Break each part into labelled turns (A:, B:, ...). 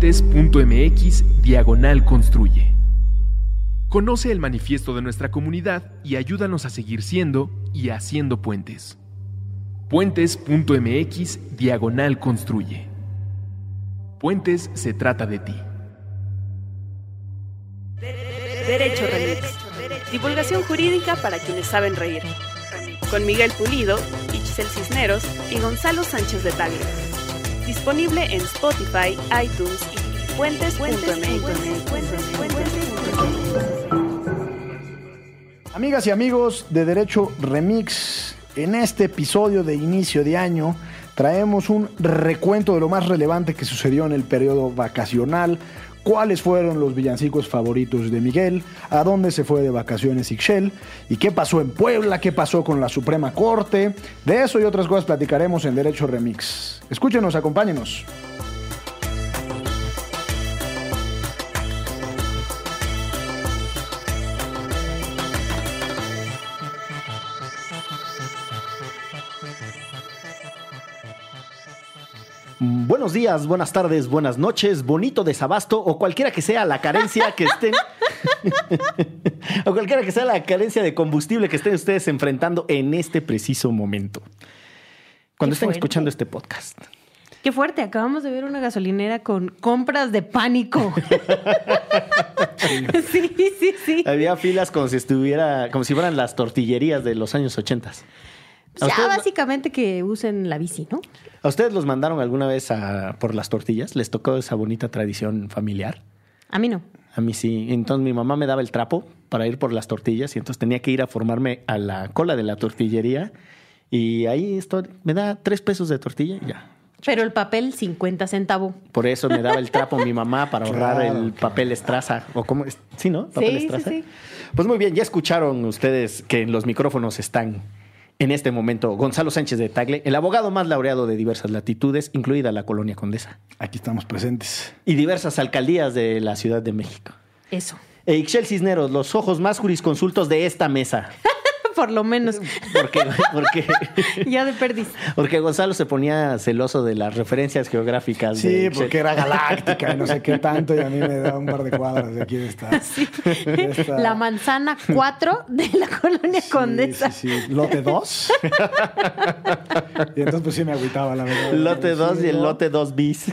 A: Puentes.mx Diagonal Construye. Conoce el manifiesto de nuestra comunidad y ayúdanos a seguir siendo y haciendo puentes. Puentes.mx Diagonal Construye. Puentes se trata de ti.
B: Derecho Remix. Divulgación jurídica para quienes saben reír. Con Miguel Pulido, Ixel Cisneros y Gonzalo Sánchez de Tagle. Disponible en Spotify, iTunes y puentes.mx.
C: Amigas y amigos de Derecho Remix, en este episodio de inicio de año traemos un recuento de lo más relevante que sucedió en el periodo vacacional, cuáles fueron los villancicos favoritos de Miguel, a dónde se fue de vacaciones Ixchel y qué pasó en Puebla, qué pasó con la Suprema Corte. De eso y otras cosas platicaremos en Derecho Remix. Escúchenos, acompáñenos.
D: Buenos días, buenas tardes, buenas noches, bonito desabasto o cualquiera que sea la carencia que estén o cualquiera que sea la carencia de combustible que estén ustedes enfrentando en este preciso momento. Cuando
E: Qué
D: estén
E: fuerte.
D: escuchando este podcast.
E: Qué fuerte, acabamos de ver una gasolinera con compras de pánico. sí, sí, sí.
D: Había filas como si estuviera, como si fueran las tortillerías de los años 80. ¿A
E: Ya
D: ustedes,
E: básicamente que usen la bici, ¿no?
D: ¿A ustedes los mandaron alguna vez a- por las tortillas? ¿Les tocó esa bonita tradición familiar?
E: A mí no.
D: A mí sí. Entonces mi mamá me daba el trapo para ir por las tortillas y entonces tenía que ir a formarme a la cola de la tortillería y ahí estoy, me da tres pesos de tortilla y ya.
E: Pero el papel, 50 centavos.
D: Por eso me daba el trapo mi mamá para ahorrar
C: Claro,
D: el papel estraza. ¿O cómo es? Sí, ¿no?
E: Sí,
D: Papel
E: sí,
D: estraza.
E: sí.
D: Pues muy bien, ya escucharon ustedes que en los micrófonos están en este momento Gonzalo Sánchez de Tagle, el abogado más laureado de diversas latitudes, incluida la colonia Condesa,
C: Aquí estamos presentes.
D: y diversas alcaldías de la Ciudad de México.
E: Eso.
D: E Ixchel Cisneros, los ojos más jurisconsultos de esta mesa.
E: Por lo menos.
D: Porque, porque,
E: ya de perdiz.
D: porque Gonzalo se ponía celoso de las referencias geográficas.
C: Sí, porque era galáctica y no sé qué tanto, y a mí me da un par de cuadras de aquí de esta.
E: Sí.
C: esta-
E: La manzana 4 de la colonia
C: Sí,
E: Condesa.
C: Sí, sí, lote 2. y entonces, pues sí me agüitaba, la verdad.
D: Lote 2
C: Sí,
D: y el lote 2 bis.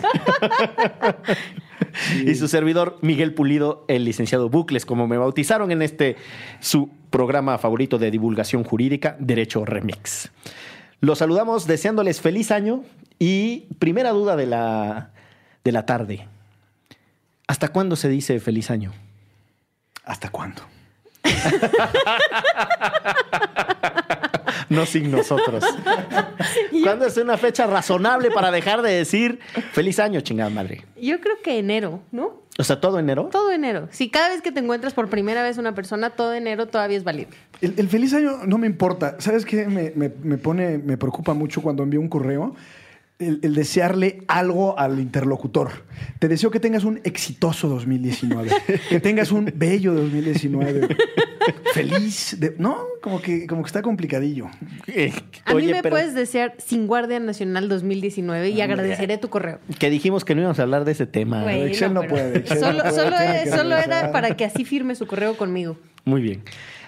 D: Y su servidor, Miguel Pulido, el licenciado Bucles, como me bautizaron en este su programa favorito de divulgación jurídica, Derecho Remix. Los saludamos deseándoles feliz año y primera duda de la, de la tarde. ¿Hasta cuándo se dice feliz año?
C: ¿Hasta cuándo?
D: No sin nosotros. ¿Cuándo es una fecha razonable para dejar de decir feliz año, chingada madre?
E: Yo creo que enero, ¿no?
D: O sea, todo enero.
E: Todo enero. Si cada vez que te encuentras por primera vez una persona, todo enero todavía es válido.
C: El, el feliz año no me importa. ¿Sabes qué? Me, me- me pone, me preocupa mucho cuando envío un correo. El, el desearle algo al interlocutor. Te deseo que tengas un exitoso 2019. que tengas un bello 2019. Feliz. de- no, como que, como que está complicadillo.
D: Eh,
E: A mí me
D: pero
E: puedes desear sin Guardia Nacional 2019 y agradeceré tu correo.
D: que dijimos que no íbamos a hablar de ese tema.
E: Bueno,
C: Excel no puede, Excel
E: solo
C: no puede,
E: solo, es- era para que así firme su correo conmigo.
D: Muy bien.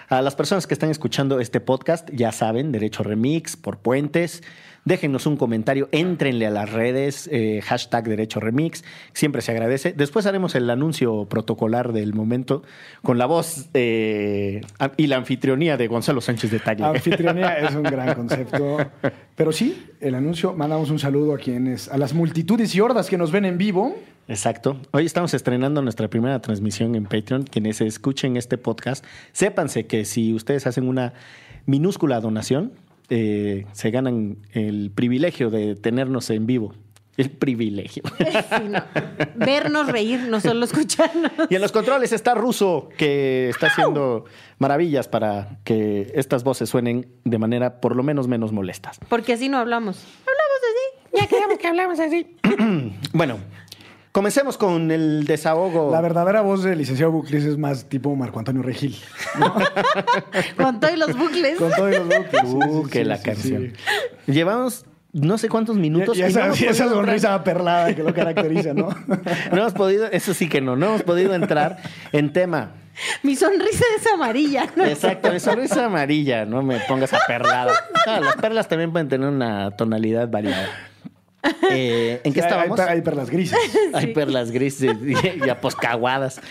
D: A las personas que están escuchando este podcast, ya saben, Derecho Remix por Puentes. Déjenos un comentario, éntrenle a las redes, eh, hashtag Derecho Remix, siempre se agradece. Después haremos el anuncio protocolar del momento con la voz eh, y la anfitrionía de Gonzalo Sánchez de Tagle.
C: Anfitrionía es un gran concepto. Pero sí, el anuncio, mandamos un saludo a quienes, a las multitudes y hordas que nos ven en vivo.
D: Exacto. Hoy estamos estrenando nuestra primera transmisión en Patreon. Quienes escuchen este podcast, sépanse que si ustedes hacen una minúscula donación, eh, se ganan el privilegio de tenernos en vivo. El privilegio.
E: Sí, no. Vernos reír, no solo escucharnos.
D: Y en los controles está Ruso, que está haciendo maravillas para que estas voces suenen de manera por lo menos menos molestas.
E: Porque así no hablamos. Hablamos así. Ya quedamos que hablamos así.
D: Bueno, comencemos con el desahogo.
C: La verdadera voz del licenciado Buclis es más tipo Marco Antonio Regil.
E: Con todos los bucles.
C: Con todos los bucles.
D: Uh,
C: sí,
D: que
C: sí,
D: la
C: sí,
D: canción.
C: sí.
D: Llevamos no sé cuántos minutos.
C: Y,
D: y no
C: esa,
D: hemos
C: y esa
D: podido entrar-
C: sonrisa perlada que lo caracteriza, ¿no?
D: No hemos podido, eso sí que no, no hemos podido entrar en tema.
E: Mi sonrisa es amarilla. ¿no?
D: Exacto, mi sonrisa amarilla, no me pongas a perlada. Ah, las perlas también pueden tener una tonalidad variada. Eh, ¿En qué
C: Sí,
D: estábamos?
C: Hay, hay perlas grises.
D: Hay perlas grises y, y aposcaguadas.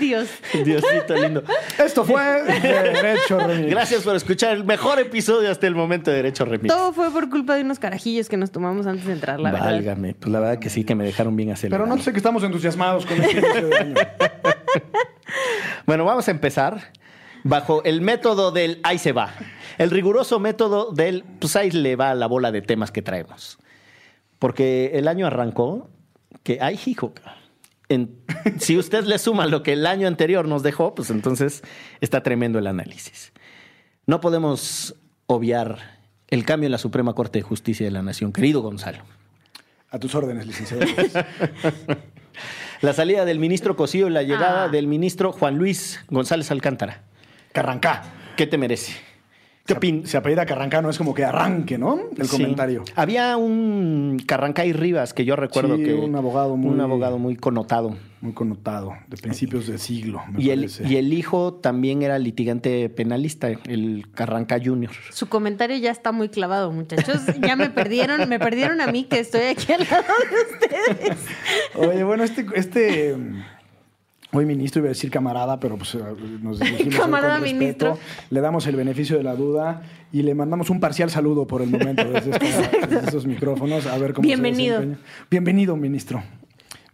E: Dios.
D: Diosito lindo.
C: Esto fue Derecho Remix.
D: Gracias por escuchar el mejor episodio hasta el momento de Derecho Remix.
E: Todo fue por culpa de unos carajillos que nos tomamos antes de entrar, la verdad.
D: Válgame, pues la verdad que sí que me dejaron bien acelerado.
C: Pero no sé que estamos entusiasmados con este inicio de año.
D: Bueno, vamos a empezar bajo el método del ahí se va. El riguroso método del pues ahí le va la bola de temas que traemos. Porque el año arrancó que, ay, hijo, en- si usted le suma lo que el año anterior nos dejó, pues entonces está tremendo el análisis. No podemos obviar el cambio en la Suprema Corte de Justicia de la Nación, querido Gonzalo.
C: A tus órdenes, licenciado.
D: La salida del ministro Cosío y la llegada
E: Ah.
D: del ministro Juan Luis González Alcántara.
C: Carrancá.
D: ¿Qué te merece? ¿Qué
C: Se, apellida Carrancá, no es como que arranque, ¿no? El
D: Sí.
C: comentario.
D: Había un Carrancay Rivas que yo recuerdo
C: Sí,
D: que.
C: un abogado muy-
D: Un abogado muy connotado.
C: Muy connotado, de principios del siglo, me
D: Y el, y hijo también era litigante penalista, el Carranca Junior.
E: Su comentario ya está muy clavado, muchachos. Ya me perdieron, me perdieron a mí que estoy aquí al lado de ustedes.
C: Oye, bueno, este, este hoy ministro iba a decir camarada, pero pues eh, nos dirigimos hoy
E: Camarada
C: con respeto.
E: ministro.
C: Le damos el beneficio de la duda y le mandamos un parcial saludo por el momento desde, esta- desde estos micrófonos a ver cómo
E: Bienvenido.
C: se desempeña. Bienvenido, ministro.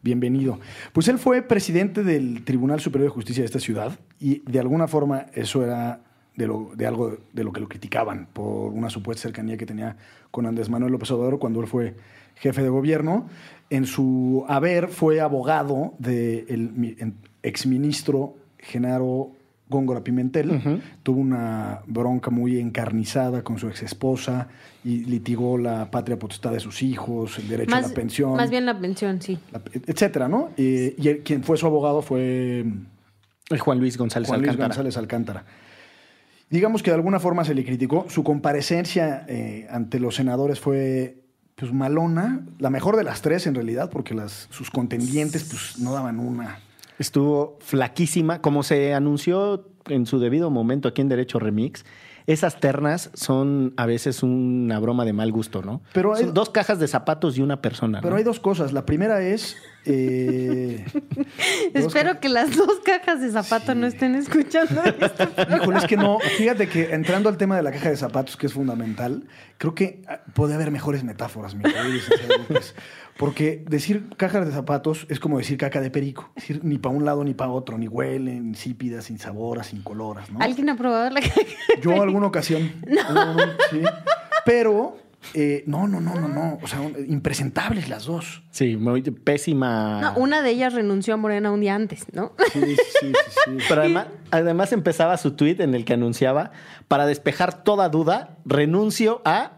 C: Bienvenido. Pues él fue presidente del Tribunal Superior de Justicia de esta ciudad y de alguna forma eso era de, lo, de algo de lo que lo criticaban por una supuesta cercanía que tenía con Andrés Manuel López Obrador cuando él fue jefe de gobierno. En su haber fue abogado del exministro Genaro Góngora Pimentel. Tuvo una bronca muy encarnizada con su exesposa y litigó la patria potestad de sus hijos, el derecho a la pensión
E: más bien la pensión, sí.
C: la- etcétera, ¿no? Eh, y el- quien fue su abogado fue
D: El Juan Luis González
C: Juan Luis
D: Alcántara.
C: González Alcántara. Digamos que de alguna forma se le criticó. Su comparecencia eh, ante los senadores fue pues malona, la mejor de las tres en realidad, porque sus contendientes pues no daban una.
D: Estuvo flaquísima, como se anunció en su debido momento aquí en Derecho Remix. Esas ternas son a veces una broma de mal gusto, ¿no?
C: Pero hay-
D: Son dos cajas de zapatos y una persona.
C: Pero
D: ¿no?
C: hay dos cosas. La primera es... eh,
E: Espero que las dos cajas de zapato no estén escuchando esto.
C: Híjole, es que no. Fíjate que entrando al tema de la caja de zapatos, que es fundamental, creo que ah, puede haber mejores metáforas, mi querido. Porque decir cajas de zapatos es como decir caca de perico. Es decir, ni para un lado ni para otro, ni huelen, insípidas, insabororas, incoloras, ¿no?
E: ¿Alguien ha probado la caja?
C: Yo alguna ocasión. No, sí. Pero, eh, no, no, no, no, no. O sea, impresentables las dos.
D: Sí, muy pésima.
E: No, una de ellas renunció a Morena un día antes, ¿no?
C: Sí, sí, sí, sí.
D: Pero además, además empezaba su tweet en el que anunciaba, para despejar toda duda, renuncio a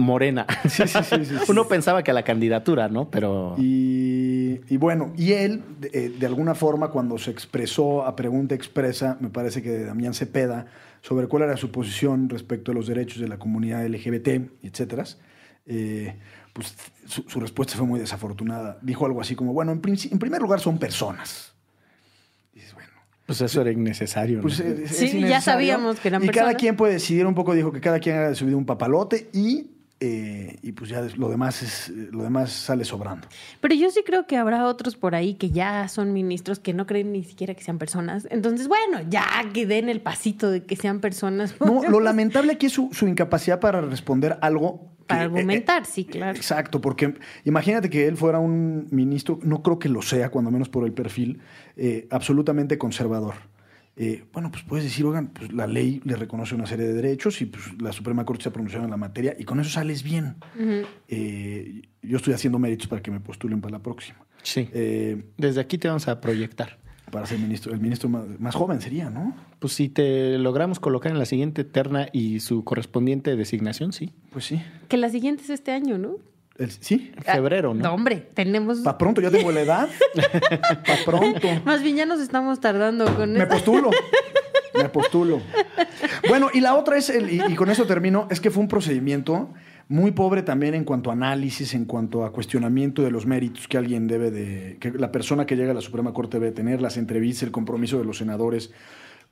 D: Morena.
C: Sí, sí, sí, sí, sí.
D: Uno pensaba que a la candidatura, ¿no? Pero...
C: Y, y bueno, y él, de, eh, de alguna forma, cuando se expresó a pregunta expresa, me parece que de Damián Cepeda, sobre cuál era su posición respecto a los derechos de la comunidad LGBT, etcétera, eh, pues su, su respuesta fue muy desafortunada. Dijo algo así como, bueno, en, en primer lugar son personas. Y dices, bueno,
D: Pues eso era innecesario.
C: pues
D: ¿no?
C: eh, es
E: Sí, ya
C: innecesario.
E: sabíamos que eran
C: Y cada
E: personas.
C: quien puede decidir un poco, dijo que cada quien haga de su vida un papalote y, eh, y pues ya lo demás, es, lo demás sale sobrando.
E: Pero yo sí creo que habrá otros por ahí que ya son ministros que no creen ni siquiera que sean personas. Entonces, bueno, ya que den el pasito de que sean personas.
C: No, lo lamentable aquí es su, su incapacidad para responder algo. que-
E: Para argumentar,
C: eh,
E: sí, claro.
C: Exacto, porque imagínate que él fuera un ministro, no creo que lo sea, cuando menos por el perfil, eh, absolutamente conservador. Eh, bueno, pues puedes decir, oigan, pues la ley le reconoce una serie de derechos y pues la Suprema Corte se ha pronunciado en la materia y con eso sales bien. Eh, yo estoy haciendo méritos para que me postulen para la próxima.
D: Sí.
C: Eh,
D: Desde aquí te vamos a proyectar.
C: para ser ministro, el ministro más, más joven sería, ¿no?
D: Pues si te logramos colocar en la siguiente terna y su correspondiente designación, sí.
C: Pues sí.
E: Que la siguiente es este año, ¿no?
C: El- sí,
D: Febrero, ¿no?
E: No, hombre, tenemos.
C: para pronto, ya tengo la edad. Para pronto.
E: Más bien ya nos estamos tardando con
C: Me postulo. Me postulo. Bueno, y la otra es, el- y, y con eso termino, es que fue un procedimiento muy pobre también en cuanto a análisis, en cuanto a cuestionamiento de los méritos que alguien debe de, que la persona que llega a la Suprema Corte debe tener, las entrevistas, el compromiso de los senadores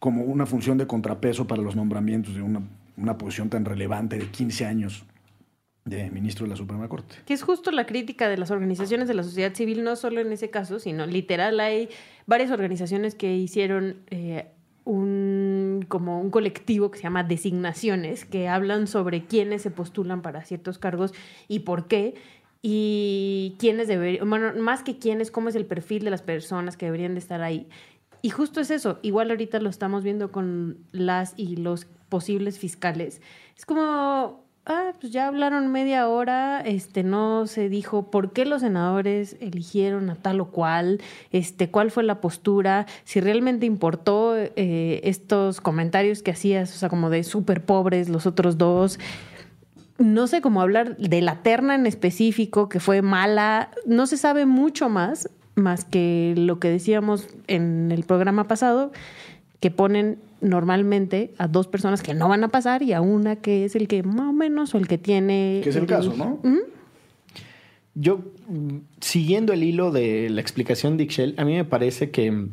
C: como una función de contrapeso para los nombramientos de una, una posición tan relevante de 15 años de ministro de la Suprema Corte.
E: Que es justo la crítica de las organizaciones de la sociedad civil, no solo en ese caso, sino literal hay varias organizaciones que hicieron eh, un como un colectivo que se llama designaciones, que hablan sobre quiénes se postulan para ciertos cargos y por qué. Y quiénes deberían, bueno, más que quiénes, cómo es el perfil de las personas que deberían de estar ahí. Y justo es eso, igual ahorita lo estamos viendo con las y los posibles fiscales. Es como, ah, pues ya hablaron media hora, este, no se dijo por qué los senadores eligieron a tal o cual, este, cuál fue la postura, si realmente importó eh, estos comentarios que hacías, o sea, como de súper pobres los otros dos. No sé cómo hablar de la terna en específico, que fue mala, no se sabe mucho más, más que lo que decíamos en el programa pasado, que ponen normalmente a dos personas que no van a pasar y a una que es el que más o menos o el que tiene...
C: Que es el caso, ¿no?
D: Yo, siguiendo el hilo de la explicación de Ixchel, a mí me parece que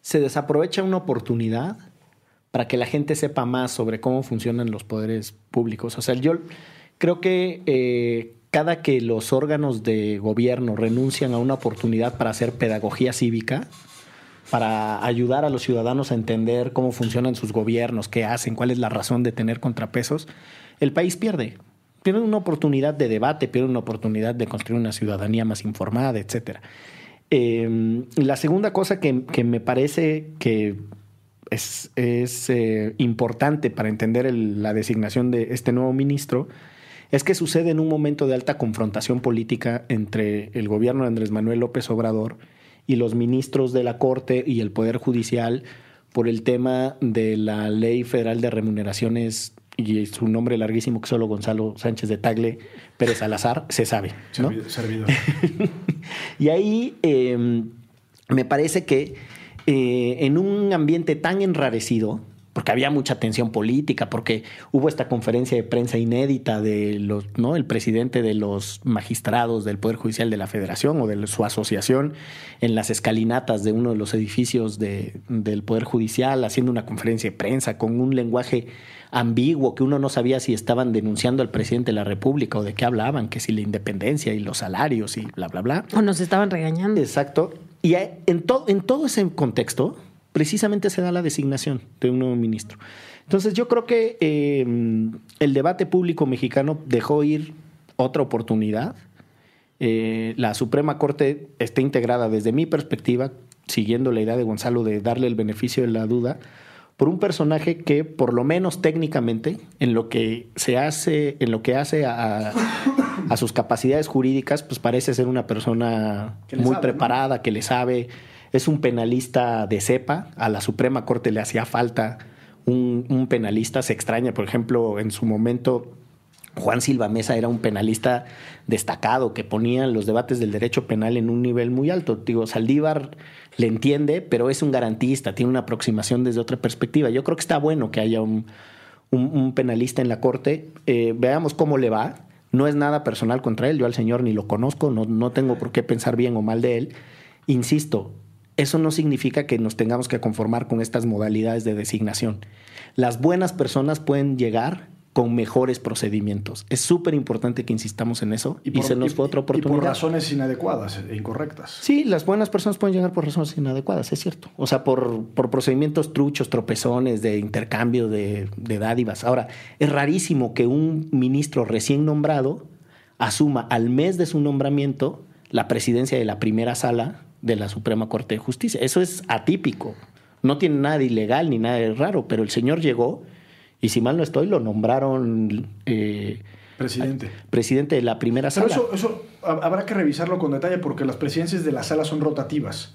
D: se desaprovecha una oportunidad para que la gente sepa más sobre cómo funcionan los poderes públicos. O sea, yo creo que eh, cada que los órganos de gobierno renuncian a una oportunidad para hacer pedagogía cívica, para ayudar a los ciudadanos a entender cómo funcionan sus gobiernos, qué hacen, cuál es la razón de tener contrapesos, el país pierde. Pierde una oportunidad de debate, pierde una oportunidad de construir una ciudadanía más informada, etc. Eh, la segunda cosa que, me parece que es, eh, importante para entender la designación de este nuevo ministro es que sucede en un momento de alta confrontación política entre el gobierno de Andrés Manuel López Obrador y los ministros de la Corte y el Poder Judicial por el tema de la Ley Federal de Remuneraciones y su nombre larguísimo que solo Gonzalo Sánchez de Tagle Pérez Salazar se sabe. ¿no?
C: Servidor.
D: Y ahí eh, me parece que eh, en un ambiente tan enrarecido, porque había mucha tensión política, porque hubo esta conferencia de prensa inédita de los, ¿no? El presidente de los magistrados del Poder Judicial de la Federación o de su asociación en las escalinatas de uno de los edificios de- del Poder Judicial, haciendo una conferencia de prensa con un lenguaje ambiguo que uno no sabía si estaban denunciando al presidente de la República o de qué hablaban, que si la independencia y los salarios y bla, bla, bla.
E: O nos estaban regañando.
D: Exacto. Y en, to- en todo ese contexto, precisamente se da la designación de un nuevo ministro. Entonces yo creo que eh, el debate público mexicano dejó ir otra oportunidad. Eh, la Suprema Corte está integrada desde mi perspectiva, siguiendo la idea de Gonzalo de darle el beneficio de la duda, por un personaje que, por lo menos técnicamente, en lo que se hace, en lo que hace a, a sus capacidades jurídicas, pues parece ser una persona muy
C: sabe, ¿no?
D: preparada, que le sabe, es un penalista de cepa, a la Suprema Corte le hacía falta un, un penalista, se extraña, por ejemplo, en su momento Juan Silva Mesa era un penalista destacado que ponía los debates del derecho penal en un nivel muy alto. Digo, Saldívar le entiende, pero es un garantista, tiene una aproximación desde otra perspectiva. Yo creo que está bueno que haya un, un- penalista en la corte. Eh, veamos cómo le va. No es nada personal contra él, yo al señor ni lo conozco, no, no tengo por qué pensar bien o mal de él. Insisto, eso no significa que nos tengamos que conformar con estas modalidades de designación. Las buenas personas pueden llegar con mejores procedimientos. Es súper importante que insistamos en eso y,
C: por-
D: se nos fue otra
C: y
D: oportunidad.
C: por razones inadecuadas e incorrectas.
D: Sí, las buenas personas pueden llegar por razones inadecuadas, es cierto. O sea, por, por procedimientos truchos, tropezones, de intercambio de, de dádivas. Ahora, es rarísimo que un ministro recién nombrado asuma al mes de su nombramiento la presidencia de la primera sala de la Suprema Corte de Justicia. Eso es atípico. No tiene nada de ilegal ni nada de raro, pero el señor llegó y si mal no estoy, lo nombraron eh,
C: Presidente.
D: presidente de la primera
C: Pero
D: sala.
C: eso, eso ha- habrá que revisarlo con detalle porque las presidencias de la sala son rotativas.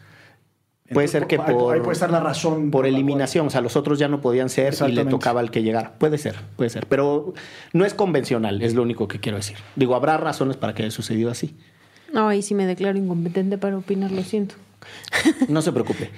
D: Puede ser que por,
C: ahí puede estar la razón.
D: por
C: cual-
D: eliminación, o sea, los otros ya no podían ser y le tocaba al que llegara. Puede ser, puede ser, pero no es convencional, es lo único que quiero decir. Digo, habrá razones para que haya sucedido así.
E: No, ahí sí me declaro incompetente para opinar, lo siento.
D: No se preocupe.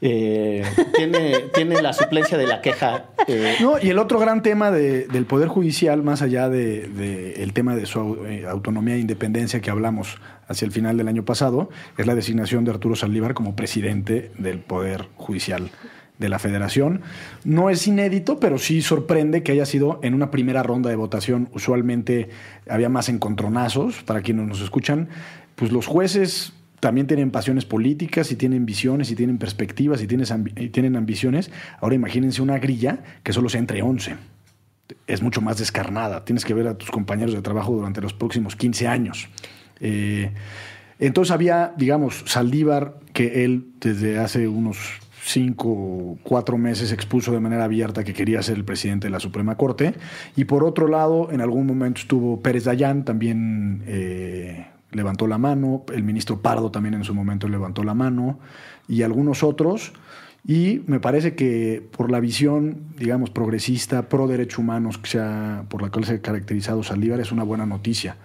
D: eh, tiene, tiene la suplencia de la queja. eh,
C: No, y el otro gran tema de- del Poder Judicial, más allá del de, el tema de su eh, autonomía e independencia que hablamos hacia el final del año pasado, es la designación de Arturo Saldívar como presidente del Poder Judicial de la Federación. No es inédito, pero sí sorprende que haya sido en una primera ronda de votación. Usualmente había más encontronazos, para quienes nos escuchan. Pues los jueces también tienen pasiones políticas y tienen visiones y tienen perspectivas y, tienen ambiciones. Ahora imagínense una grilla que solo sea entre 11. Es mucho más descarnada. Tienes que ver a tus compañeros de trabajo durante los próximos 15 años. Eh, entonces había, digamos, Saldívar, que él desde hace unos cinco o cuatro meses expuso de manera abierta que quería ser el presidente de la Suprema Corte. Y por otro lado, en algún momento estuvo Pérez Dayán, también eh, levantó la mano, el ministro Pardo también en su momento levantó la mano, y algunos otros. Y me parece que por la visión, digamos, progresista, pro derechos humanos, que sea, por la cual se ha caracterizado Saldívar, es una buena noticia.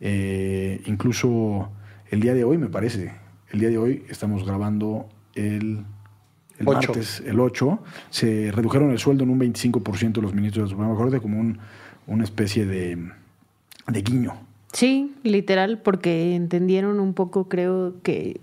C: Eh, incluso el día de hoy, me parece, el día de hoy estamos grabando el, el
D: Ocho.
C: martes, el 8, se redujeron el sueldo en un 25% los ministros de la Suprema Corte como un- una especie de, de guiño.
E: Sí, literal, porque entendieron un poco, creo que,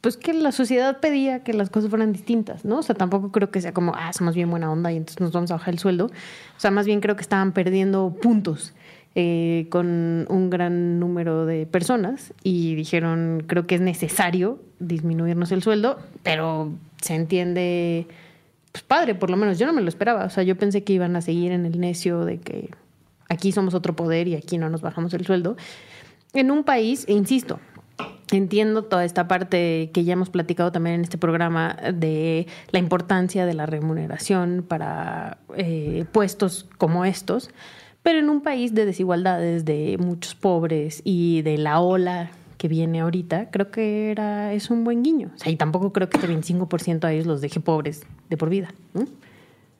E: pues que la sociedad pedía que las cosas fueran distintas, ¿no? O sea, tampoco creo que sea como, ah, somos bien buena onda y entonces nos vamos a bajar el sueldo. O sea, más bien creo que estaban perdiendo puntos eh, con un gran número de personas y dijeron, creo que es necesario disminuirnos el sueldo, pero se entiende, pues padre, por lo menos yo no me lo esperaba. O sea, yo pensé que iban a seguir en el necio de que aquí somos otro poder y aquí no nos bajamos el sueldo. En un país, e insisto, entiendo toda esta parte que ya hemos platicado también en este programa de la importancia de la remuneración para eh, puestos como estos, pero en un país de desigualdades, de muchos pobres y de la ola que viene ahorita, creo que era, es un buen guiño. O sea, y tampoco creo que este 25% a ellos los deje pobres de por vida. ¿no?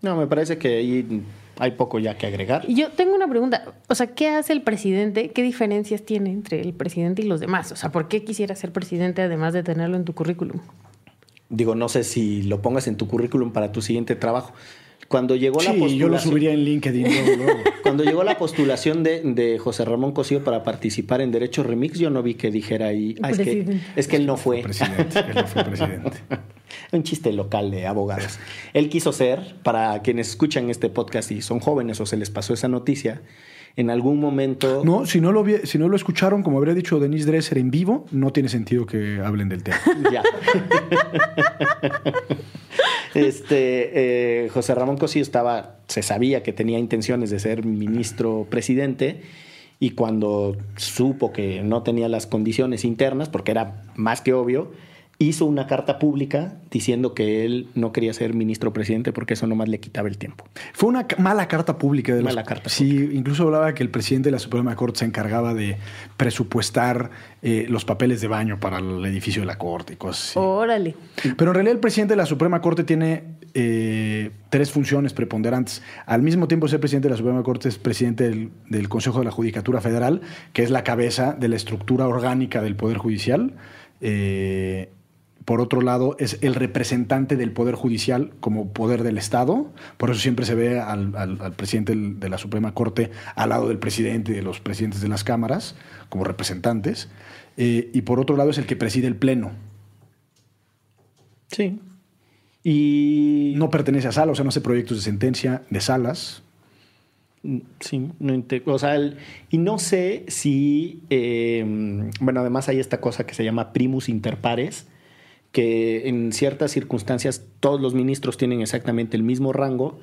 D: no, me parece que ahí hay poco ya que agregar.
E: Y yo tengo una pregunta, o sea, ¿qué hace el presidente? ¿Qué diferencias tiene entre el presidente y los demás? O sea, ¿por qué quisiera ser presidente además de tenerlo en tu currículum?
D: Digo, no sé si lo pongas en tu currículum para tu siguiente trabajo. Cuando llegó la
C: Sí,
D: postulación,
C: yo lo subiría en LinkedIn luego, luego.
D: Cuando llegó la postulación de, de José Ramón Cosío para participar en Derecho Remix, yo no vi que dijera ahí, "Ah, es, que, es que él no fue.
C: Presidente, él no fue presidente.
D: Un chiste local de abogados. Él quiso ser, para quienes escuchan este podcast y son jóvenes o se les pasó esa noticia, en algún momento...
C: No, si no lo, vi- si no lo escucharon, como habría dicho Denise Dresser en vivo, no tiene sentido que hablen del tema.
D: Ya. este, eh, José Ramón Cosío estaba, se sabía que tenía intenciones de ser ministro presidente y cuando supo que no tenía las condiciones internas, porque era más que obvio, hizo una carta pública diciendo que él no quería ser ministro presidente porque eso nomás le quitaba el tiempo.
C: Fue una mala carta pública. De los-
D: Mala carta
C: Sí, incluso hablaba que el presidente de la Suprema Corte se encargaba de presupuestar eh, los papeles de baño para el edificio de la Corte y cosas así.
E: Órale.
C: Pero en realidad el presidente de la Suprema Corte tiene eh, tres funciones preponderantes. Al mismo tiempo ser presidente de la Suprema Corte es presidente del, del Consejo de la Judicatura Federal, que es la cabeza de la estructura orgánica del Poder Judicial. Eh, por otro lado, es el representante del Poder Judicial como poder del Estado. Por eso siempre se ve al, al- al presidente de la Suprema Corte al lado del presidente y de los presidentes de las cámaras como representantes. Eh, y por otro lado, es el que preside el Pleno.
D: Sí. Y
C: No pertenece a sala, o sea, no hace proyectos de sentencia de salas.
D: Sí, no o sea, el- y no sé si, eh, bueno, además hay esta cosa que se llama primus inter pares, que en ciertas circunstancias todos los ministros tienen exactamente el mismo rango,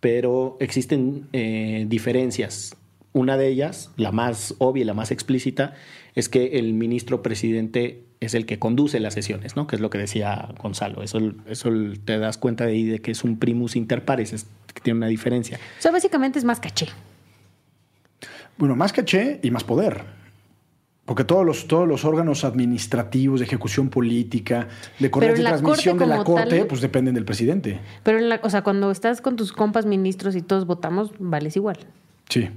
D: pero existen eh, diferencias. Una de ellas, la más obvia y la más explícita, es que el ministro presidente es el que conduce las sesiones, ¿no? Que es lo que decía Gonzalo. Eso, eso te das cuenta de ahí de que es un primus inter pares, es que tiene una diferencia.
E: O sea, básicamente es más caché.
C: Bueno, más caché y más poder. Porque todos los, todos los órganos administrativos de ejecución política, de
E: en
C: de transmisión de la corte,
E: tal-
C: pues dependen del presidente.
E: Pero, en la, o sea, cuando estás con tus compas ministros y todos votamos, vales igual.
C: Sí.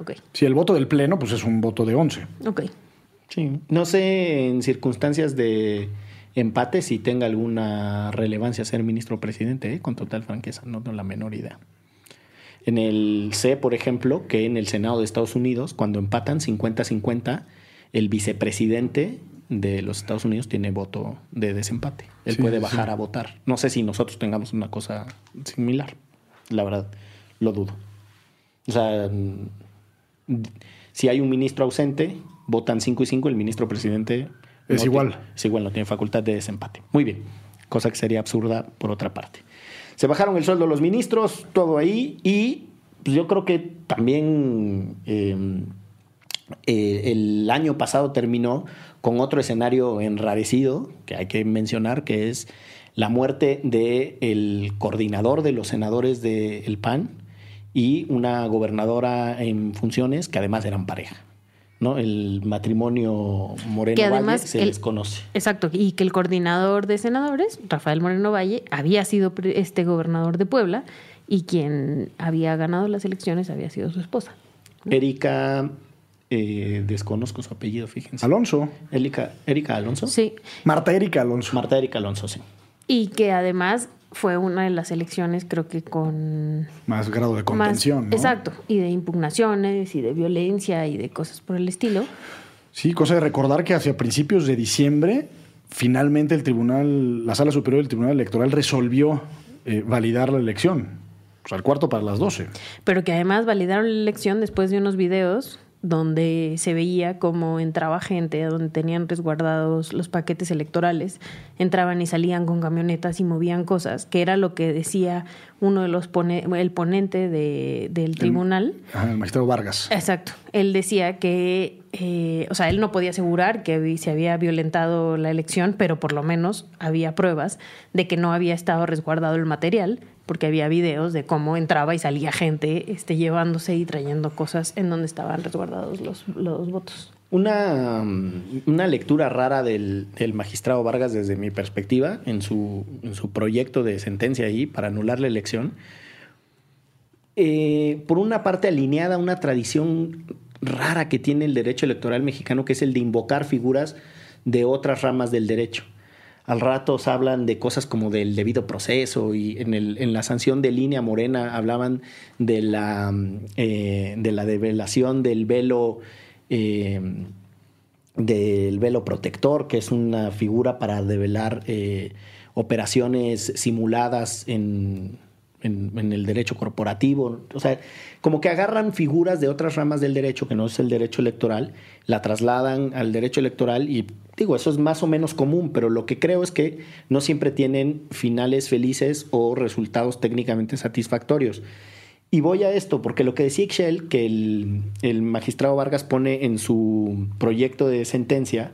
E: Ok,
C: Si el voto del Pleno, pues es un voto de 11.
E: ok.
D: Sí. No sé en circunstancias de empate si tenga alguna relevancia ser ministro o presidente, ¿eh? con total franqueza, no tengo la menor idea. En el C, por ejemplo, que en el Senado de Estados Unidos, cuando empatan 50-50, el vicepresidente de los Estados Unidos tiene voto de desempate. Él
C: Sí,
D: puede bajar
C: sí.
D: a votar. No sé si nosotros tengamos una cosa similar. La verdad, lo dudo. O sea, si hay un ministro ausente, votan 5 y 5, el ministro presidente...
C: Es
D: no
C: igual.
D: tiene- es igual, no tiene facultad de desempate. Muy bien. Cosa que sería absurda por otra parte. Se bajaron el sueldo los ministros, todo ahí, y pues, yo creo que también eh, eh, el año pasado terminó con otro escenario enrarecido que hay que mencionar, que es la muerte del coordinador de los senadores del PAN y una gobernadora en funciones que además eran pareja. ¿no? El matrimonio Moreno
E: Que
D: Valle se
E: el-
D: les conoce.
E: Exacto, y que el coordinador de senadores, Rafael Moreno Valle, había sido este gobernador de Puebla y quien había ganado las elecciones había sido su esposa.
D: Erika, eh, desconozco su apellido, fíjense.
C: Alonso.
D: Erika, Erika Alonso.
E: Sí,
C: Marta Erika Alonso.
D: Marta Erika Alonso, sí.
E: y que además fue una de las elecciones creo que con
C: Más grado de
E: más-
C: contención, ¿no?
E: exacto, y de impugnaciones y de violencia y de cosas por el estilo.
C: Sí, cosa de recordar que hacia principios de diciembre, finalmente el tribunal, la sala superior del Tribunal Electoral resolvió eh, validar la elección. O sea, el cuarto para las 12.
E: pero que además validaron la elección después de unos videos donde se veía cómo entraba gente, donde tenían resguardados los paquetes electorales, entraban y salían con camionetas y movían cosas, que era lo que decía uno de los pone- el ponente de- del tribunal.
C: Ajá, el magistrado Vargas.
E: Exacto. Él decía que, eh, o sea, él no podía asegurar que se había violentado la elección, pero por lo menos había pruebas de que no había estado resguardado el material, porque había videos de cómo entraba y salía gente este, llevándose y trayendo cosas en donde estaban resguardados los, los votos.
D: Una, mm, una lectura rara del, del magistrado Vargas desde mi perspectiva en su, su proyecto de sentencia ahí para anular la elección. Eh, por una parte alineada a una tradición rara que tiene el derecho electoral mexicano, que es el de invocar figuras de otras ramas del derecho. Al rato hablan de cosas como del debido proceso y en, la sanción de línea morena hablaban de la, eh, de la develación del velo eh, del velo protector, que es una figura para develar eh, operaciones simuladas en, en- el derecho corporativo. O sea, como que agarran figuras de otras ramas del derecho, que no es el derecho electoral, la trasladan al derecho electoral y digo, eso es más o menos común, pero lo que creo es que no siempre tienen finales felices o resultados técnicamente satisfactorios. Y voy a esto, porque lo que decía Ixchel, que el, el magistrado Vargas pone en su proyecto de sentencia,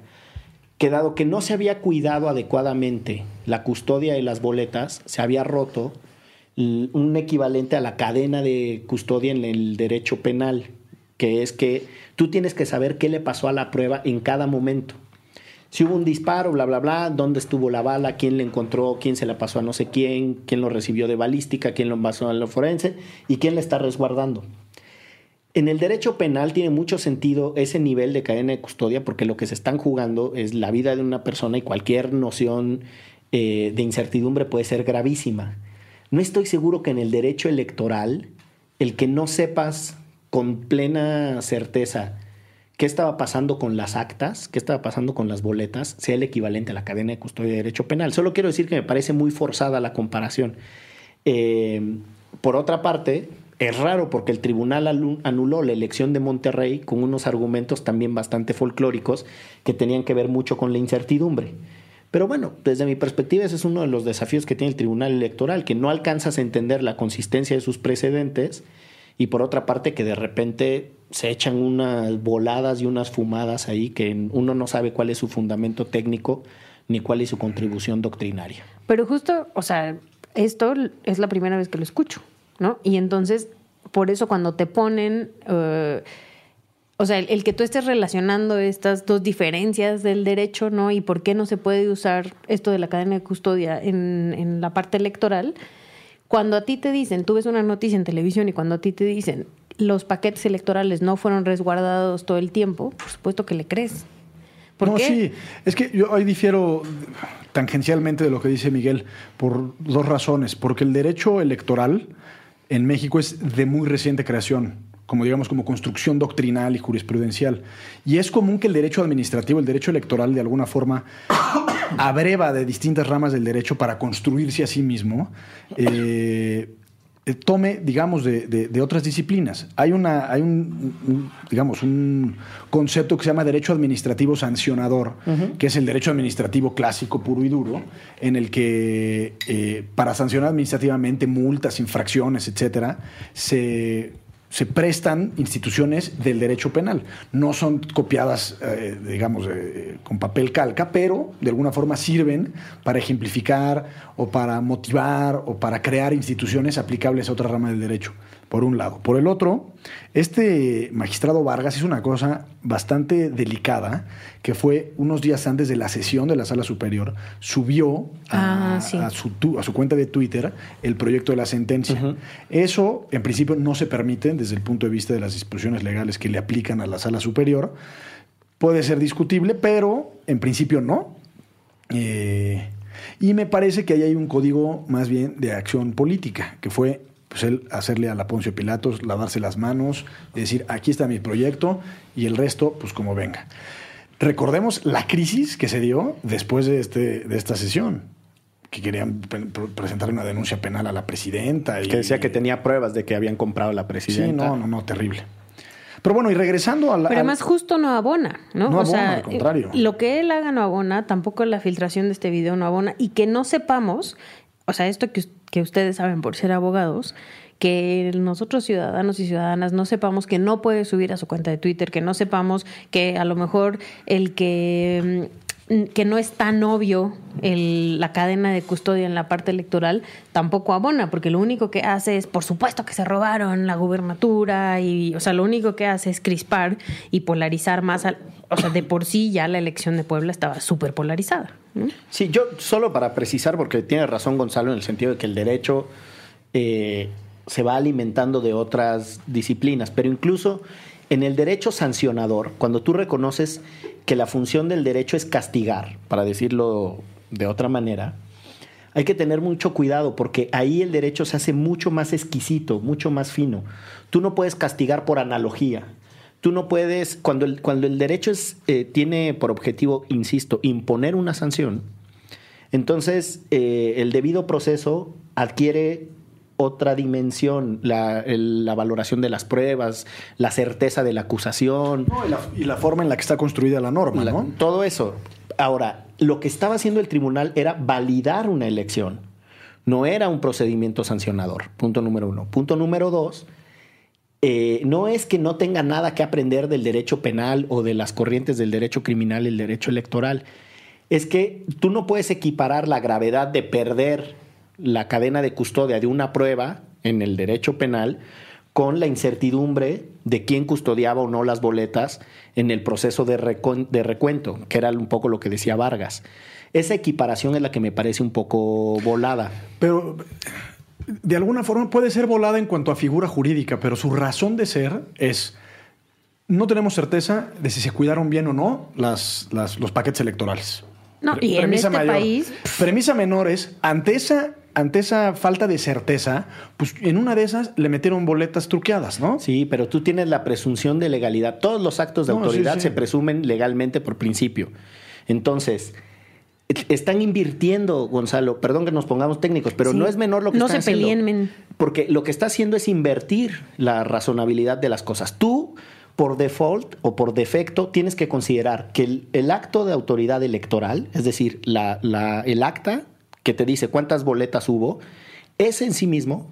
D: que dado que no se había cuidado adecuadamente la custodia de las boletas, se había roto un equivalente a la cadena de custodia en el derecho penal, que es que tú tienes que saber qué le pasó a la prueba en cada momento. Si hubo un disparo, bla, bla, bla, dónde estuvo la bala, quién le encontró, quién se la pasó a no sé quién, quién lo recibió de balística, quién lo pasó a lo forense y quién le está resguardando. En el derecho penal tiene mucho sentido ese nivel de cadena de custodia porque lo que se están jugando es la vida de una persona y cualquier noción eh, de incertidumbre puede ser gravísima. No estoy seguro que en el derecho electoral el que no sepas con plena certeza qué estaba pasando con las actas, qué estaba pasando con las boletas, sea el equivalente a la cadena de custodia de derecho penal. Solo quiero decir que me parece muy forzada la comparación. Eh, por otra parte, es raro porque el tribunal anuló la elección de Monterrey con unos argumentos también bastante folclóricos que tenían que ver mucho con la incertidumbre. Pero bueno, desde mi perspectiva ese es uno de los desafíos que tiene el Tribunal Electoral, que no alcanzas a entender la consistencia de sus precedentes y por otra parte que de repente se echan unas voladas y unas fumadas ahí que uno no sabe cuál es su fundamento técnico ni cuál es su contribución doctrinaria.
E: Pero justo, o sea, esto es la primera vez que lo escucho, ¿no? Y entonces, por eso cuando te ponen, eh, o sea, el, el que tú estés relacionando estas dos diferencias del derecho, ¿no? Y por qué no se puede usar esto de la cadena de custodia en, en la parte electoral, cuando a ti te dicen, tú ves una noticia en televisión y cuando a ti te dicen, los paquetes electorales no fueron resguardados todo el tiempo, por supuesto que le crees. ¿Por
C: no,
E: qué?
C: sí. Es que yo ahí difiero tangencialmente de lo que dice Miguel por dos razones. Porque el derecho electoral en México es de muy reciente creación como digamos como construcción doctrinal y jurisprudencial. Y es común que el derecho administrativo, el derecho electoral, de alguna forma abreva de distintas ramas del derecho para construirse a sí mismo, eh, tome, digamos, de, otras disciplinas. Hay, una, hay un, digamos, un concepto que se llama derecho administrativo sancionador, que es el derecho administrativo clásico, puro y duro, en el que eh, para sancionar administrativamente multas, infracciones, etcétera, se se prestan instituciones del derecho penal. No son copiadas, eh, digamos, eh, con papel calca, pero de alguna forma sirven para ejemplificar o para motivar o para crear instituciones aplicables a otra rama del derecho por un lado. Por el otro, este magistrado Vargas hizo una cosa bastante delicada, que fue unos días antes de la sesión de la sala superior, subió a, ah, su, a su, cuenta de Twitter el proyecto de la sentencia. Eso, en principio, no se permite desde el punto de vista de las disposiciones legales que le aplican a la sala superior. Puede ser discutible, pero en principio no. Eh, y me parece que ahí hay un código más bien de acción política, que fue pues él hacerle a la Poncio Pilatos, lavarse las manos, y decir, aquí está mi proyecto y el resto, pues como venga. Recordemos la crisis que se dio después de, este, de esta sesión, que querían presentar una denuncia penal a la presidenta.
D: Y, que decía que tenía pruebas de que habían comprado a la presidenta.
C: Sí, no, no, no, terrible. Pero bueno, y regresando a la.
E: Pero además, justo no abona, ¿no?
C: No abona, al contrario.
E: Lo que él haga no abona, tampoco la filtración de este video no abona, y que no sepamos o sea, esto que, que ustedes saben por ser abogados, que nosotros ciudadanos y ciudadanas no sepamos que no puede subir a su cuenta de Twitter, que no sepamos que a lo mejor el que mm, que no es tan obvio el, la cadena de custodia en la parte electoral, tampoco abona, porque lo único que hace es, por supuesto que se robaron la gubernatura, y, o sea, lo único que hace es crispar y polarizar más, o sea, de por sí ya la elección de Puebla estaba súper polarizada.
D: Sí, yo solo para precisar, porque tiene razón Gonzalo en el sentido de que el derecho eh, se va alimentando de otras disciplinas, pero incluso en el derecho sancionador, cuando tú reconoces que la función del derecho es castigar, para decirlo de otra manera, hay que tener mucho cuidado porque ahí el derecho se hace mucho más exquisito, mucho más fino. Tú no puedes castigar por analogía. Tú no puedes, cuando el, cuando el derecho eh, tiene por objetivo, insisto, imponer una sanción, entonces eh, el debido proceso adquiere otra dimensión, la, valoración de las pruebas, la certeza de la acusación.
C: y, la, forma en la que está construida la norma, ¿no?
D: Todo eso. Ahora, lo que estaba haciendo el tribunal era validar una elección. No era un procedimiento sancionador. Punto número uno. Punto número dos. Eh, no es que no tenga nada que aprender del derecho penal o de las corrientes del derecho criminal y el derecho electoral. Es que tú no puedes equiparar la gravedad de perder la cadena de custodia de una prueba en el derecho penal con la incertidumbre de quién custodiaba o no las boletas en el proceso de, recuento, que era un poco lo que decía Vargas. Esa equiparación es la que me parece un poco volada.
C: Pero de alguna forma puede ser volada en cuanto a figura jurídica, pero su razón de ser es, no tenemos certeza de si se cuidaron bien o no las, los paquetes electorales.
E: No, y en este país...
C: Premisa menor es, ante esa ante esa falta de certeza, pues en una de esas le metieron boletas truqueadas, ¿no?
D: Sí, pero tú tienes la presunción de legalidad. Todos los actos de autoridad se presumen legalmente por principio. Entonces, están invirtiendo, Gonzalo, perdón que nos pongamos técnicos, pero no es menor lo que
E: no
D: están
E: se peleen,
D: Porque lo que está haciendo es invertir la razonabilidad de las cosas. Tú, por default o por defecto, tienes que considerar que el, acto de autoridad electoral, es decir, la, el acta que te dice cuántas boletas hubo, ese en sí mismo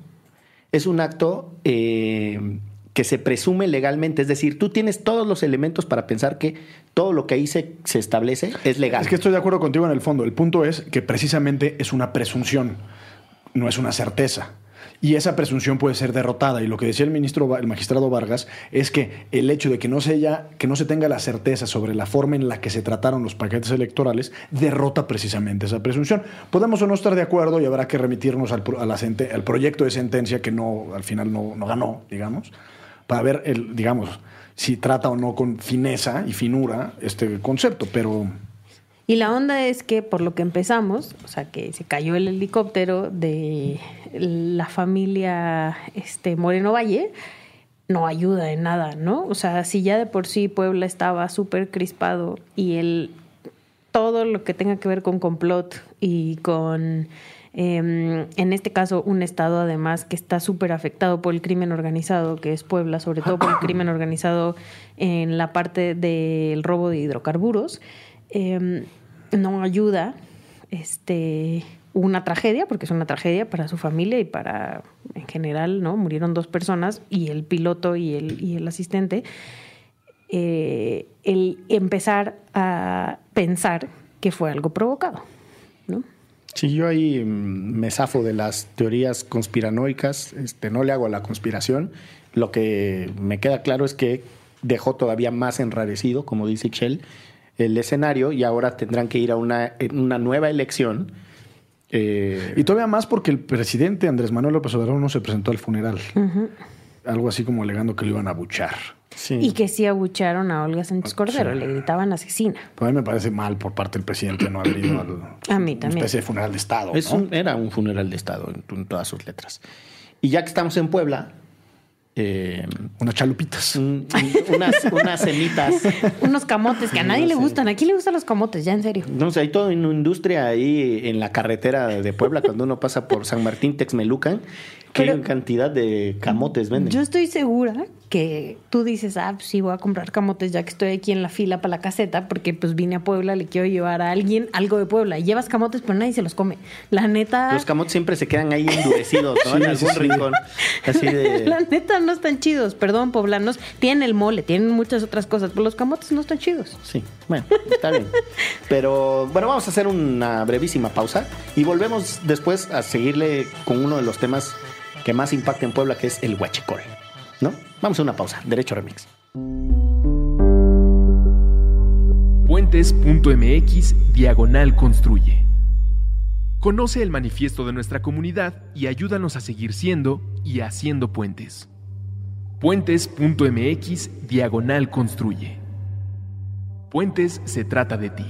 D: es un acto eh, que se presume legalmente. Es decir, tú tienes todos los elementos para pensar que todo lo que ahí se, se, establece es legal.
C: Es que estoy de acuerdo contigo en el fondo. El punto es que precisamente es una presunción, no es una certeza. Y esa presunción puede ser derrotada. Y lo que decía el ministro, el magistrado Vargas, es que el hecho de que no se haya, que no se tenga la certeza sobre la forma en la que se trataron los paquetes electorales, derrota precisamente esa presunción. Podemos o no estar de acuerdo y habrá que remitirnos al, al proyecto de sentencia que no, al final no, no ganó, digamos, para ver el, digamos, si trata o no con fineza y finura este concepto. Pero
E: Y la onda es que por lo que empezamos, o sea, que se cayó el helicóptero de la familia este, Moreno Valle, no ayuda en nada, ¿no? O sea, si ya de por sí Puebla estaba súper crispado y el, todo lo que tenga que ver con complot y con, em, en este caso, un estado además que está súper afectado por el crimen organizado, que es Puebla, sobre todo por el crimen organizado en la parte del robo de hidrocarburos, em, no ayuda este una tragedia, porque es una tragedia para su familia y para en general, ¿no? Murieron dos personas y el piloto y el, y el asistente. Eh, el empezar a pensar que fue algo provocado, ¿no?
D: Sí, yo ahí mm, me zafo de las teorías conspiranoicas, este, no le hago a la conspiración. Lo que me queda claro es que dejó todavía más enrarecido, como dice Shell, el escenario y ahora tendrán que ir a una, una nueva elección
C: eh, y todavía más porque el presidente Andrés Manuel López Obrador no se presentó al funeral. Algo así como alegando que lo iban a buchar.
E: Y que sí abucharon a Olga Sánchez Cordero, le gritaban asesina.
C: Pues a mí me parece mal por parte del presidente no haber ido al
E: a mí también.
C: especie de funeral de Estado.
D: era un funeral de Estado en todas sus letras. Y ya que estamos en Puebla,
C: eh, unas chalupitas.
D: unas, unas semitas.
E: Unos camotes que a nadie le gustan. ¿A quién le gustan los camotes? Ya en serio.
D: No sé, hay toda una industria ahí en la carretera de Puebla cuando uno pasa por San Martín, Texmelucan, que hay cantidad de camotes venden.
E: Yo estoy segura que tú dices, ah, pues sí, voy a comprar camotes ya que estoy aquí en la fila para la caseta, porque pues vine a Puebla, le quiero llevar a alguien algo de Puebla. Y llevas camotes, pero nadie se los come. La neta.
D: Los camotes siempre se quedan ahí endurecidos, ¿no? en algún rincón. Así de.
E: La neta no están chidos, perdón, poblanos. Tienen el mole, tienen muchas otras cosas, pero los camotes no están chidos.
D: Sí, bueno, está bien. Pero bueno, vamos a hacer una brevísima pausa y volvemos después a seguirle con uno de los temas que más impacta en Puebla, que es el huachicol. ¿No? Vamos a una pausa. Derecho Remix.
A: Puentes.mx Diagonal Construye. Conoce el manifiesto de nuestra comunidad y ayúdanos a seguir siendo y haciendo puentes. Puentes.mx Diagonal Construye. Puentes se trata de ti.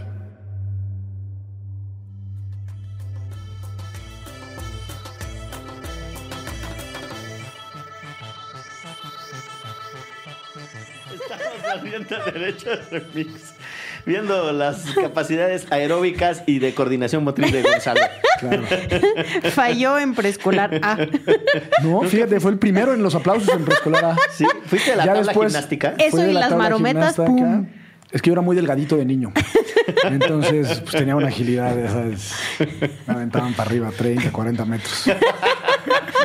D: Viendo Remix. Viendo las capacidades aeróbicas y de coordinación motriz de Gonzalo.
E: Falló en preescolar A.
C: No, fíjate, fue el primero en los aplausos en preescolar A.
D: Sí, fuiste de la tabla gimnástica.
E: Eso y las marometas, pum.
C: Es que yo era muy delgadito de niño. Entonces, pues tenía una agilidad de esas. Me aventaban para arriba, 30, 40 metros.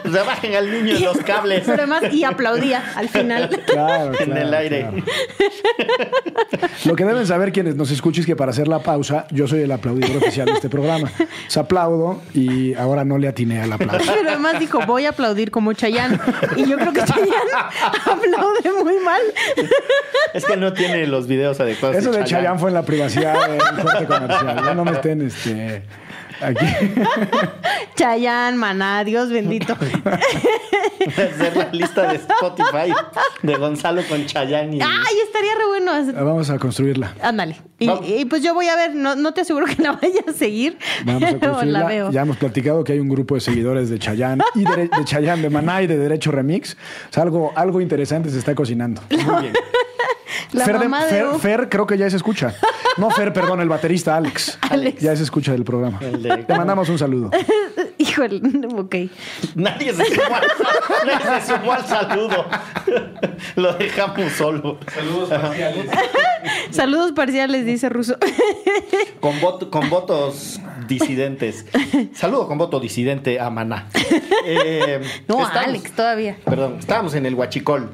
D: Se bajen al niño en los cables.
E: Pero además, y aplaudía al final.
C: Claro,
D: en el aire.
C: Lo que deben saber quienes nos escuchen es que para hacer la pausa, yo soy el aplaudidor oficial de este programa. Se aplaudo y ahora no le atiné al aplauso.
E: Pero además dijo, voy a aplaudir como Chayán. Y yo creo que Chayán aplaude muy mal.
D: Es que no tiene los videos adecuados.
C: Eso de, Chayán fue en la privacidad del corte comercial. Ya no me estén este, Aquí.
E: Chayán, Maná, Dios bendito.
D: Hacer la lista de Spotify de Gonzalo con Chayán. Y...
E: Ay, estaría re bueno.
C: Vamos a construirla.
E: Ándale. Y, pues yo voy a ver, no, te aseguro que la vaya a seguir.
C: Vamos a construirla. Ya hemos platicado que hay un grupo de seguidores de Chayán y de, de Chayán, de Maná y de Derecho Remix. algo, algo interesante se está cocinando. Muy bien. Fer, creo que ya se escucha. No, Fer, perdón, el baterista Alex. Alex. Ya se escucha del programa. Te mandamos un saludo.
E: Híjole, ok.
D: Nadie se sumó al, nadie se sumó al saludo. Lo dejamos solo.
A: Saludos parciales.
E: Saludos parciales, dice Ruso.
D: Con, con votos disidentes. Saludo con voto disidente a Maná.
E: Eh, no, a Alex todavía.
D: Perdón, estábamos en el Huachicol.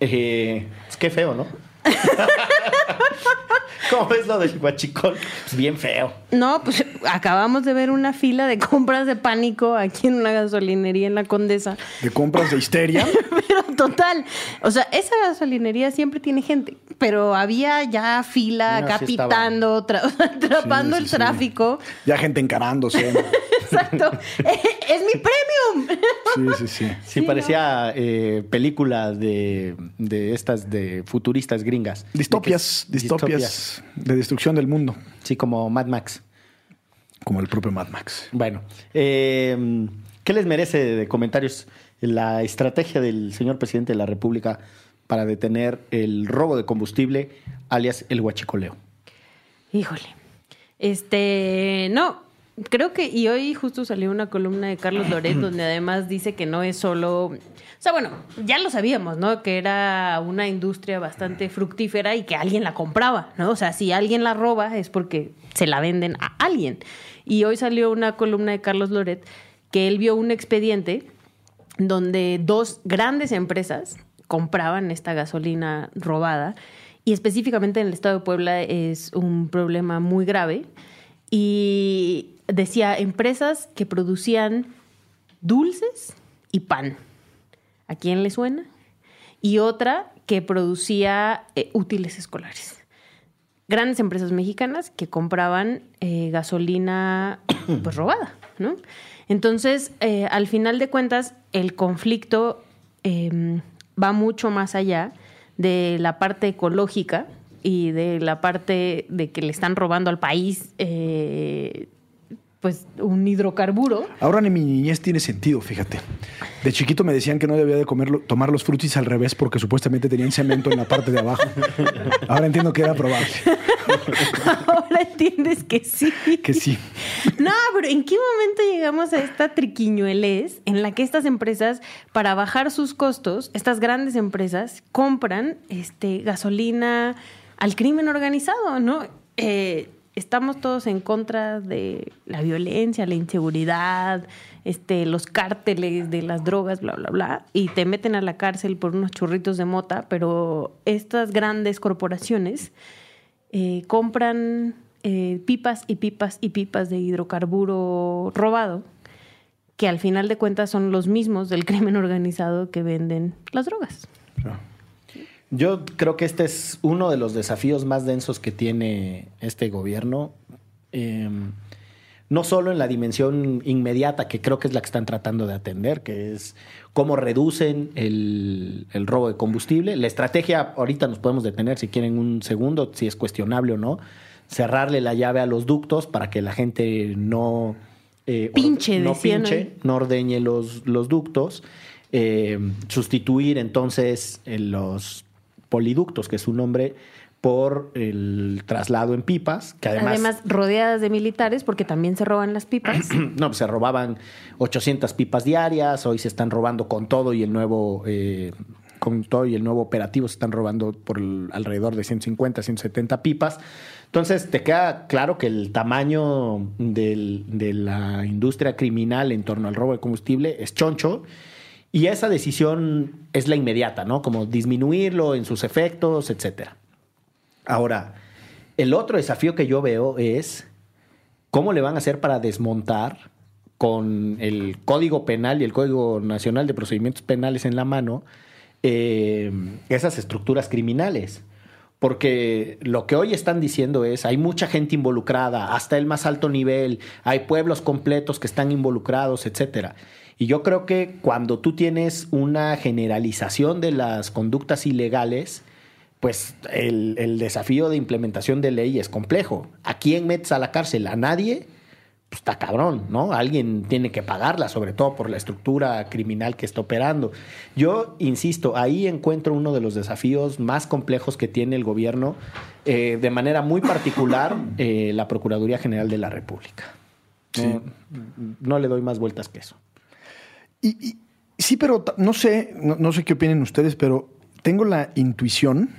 D: Eh, qué feo, ¿no? ¿Cómo ves lo del guachicol? Pues bien feo.
E: No, pues acabamos de ver una fila de compras de pánico aquí en una gasolinería en la Condesa.
C: ¿De compras de histeria?
E: Pero total. O sea, esa gasolinería siempre tiene gente. pero había ya fila
D: No,
E: acá
D: sí estaba-
E: pitando, tra- atrapando
C: Sí,
E: el
C: sí,
E: tráfico.
C: Ya gente encarándose.
E: Exacto. ¡Es mi premium!
C: Sí, sí, sí.
D: Sí,
E: Sí,
D: parecía eh, película de, de estas de futuristas gringas.
C: Distopias,
D: De que-
C: distopias de destrucción del mundo,
D: Sí, como Mad Max.
C: como el propio Mad Max.
D: Bueno, eh, ¿qué les merece de comentarios la estrategia del señor presidente de la República para detener el robo de combustible, alias el huachicoleo?
E: Híjole. Este, no, creo que, y hoy justo salió una columna de Carlos Loret donde además dice que no es solo, o sea, bueno, ya lo sabíamos, ¿no? Que era una industria bastante fructífera y que alguien la compraba, ¿no? O sea, si alguien la roba es porque se la venden a alguien. Y hoy salió una columna de Carlos Loret que él vio un expediente donde dos grandes empresas compraban esta gasolina robada y específicamente en el estado de Puebla es un problema muy grave y decía empresas que producían dulces y pan. ¿A quién le suena? Y otra que producía eh, útiles escolares. Grandes empresas mexicanas que compraban eh, gasolina pues robada, ¿no? Entonces, eh, al final de cuentas, el conflicto eh, va mucho más allá de la parte ecológica y de la parte de que le están robando al país eh, pues un hidrocarburo.
C: Ahora ni mi niñez tiene sentido, fíjate. De chiquito me decían que no debía de comerlo, tomar los frutis al revés porque supuestamente tenían cemento en la parte de abajo. Ahora entiendo que era probable.
E: Ahora entiendes que sí.
C: Que sí.
E: No, pero ¿en qué momento llegamos a esta triquiñuelez en la que estas empresas, para bajar sus costos, estas grandes empresas, compran este, gasolina al crimen organizado, ¿no? Eh, estamos todos en contra de la violencia, la inseguridad, este, los cárteles de las drogas, bla, bla, bla, y te meten a la cárcel por unos churritos de mota, pero estas grandes corporaciones eh, compran eh, pipas y pipas y pipas de hidrocarburo robado, que al final de cuentas son los mismos del crimen organizado que venden las drogas.
D: Yo creo que este es uno de los desafíos más densos que tiene este gobierno. Eh, no solo en la dimensión inmediata, que creo que es la que están tratando de atender, que es cómo reducen el, el robo de combustible. La estrategia, ahorita nos podemos detener si quieren un segundo, si es cuestionable o no, cerrarle la llave a los ductos para que la gente no... eh,
E: Pinche,
D: no pinche, no ordeñe los, los ductos. Eh, sustituir entonces eh, los poliductos, que es su nombre, por el traslado en pipas, que además,
E: Además, rodeadas de militares, porque también se roban las pipas.
D: no, pues se robaban 800 pipas diarias, hoy se están robando con todo y el nuevo, eh, con todo y el nuevo operativo se están robando por el- alrededor de 150, 170 pipas. Entonces, te queda claro que el tamaño del- de la industria criminal en torno al robo de combustible es choncho. Y esa decisión es la inmediata, ¿no? Como disminuirlo en sus efectos, etcétera. Ahora, el otro desafío que yo veo es cómo le van a hacer para desmontar con el Código Penal y el Código Nacional de Procedimientos Penales en la mano eh, esas estructuras criminales. Porque lo que hoy están diciendo es, hay mucha gente involucrada, hasta el más alto nivel, hay pueblos completos que están involucrados, etcétera. Y yo creo que cuando tú tienes una generalización de las conductas ilegales, pues el, el desafío de implementación de ley es complejo. ¿A quién metes a la cárcel? ¿A nadie? Pues está cabrón, ¿no? Alguien tiene que pagarla, sobre todo por la estructura criminal que está operando. Yo insisto, ahí encuentro uno de los desafíos más complejos que tiene el gobierno, eh, de manera muy particular eh, la Procuraduría General de la República. No, no le doy más vueltas que eso.
C: Y, y- sí, pero no sé, no, sé qué opinen ustedes, pero tengo la intuición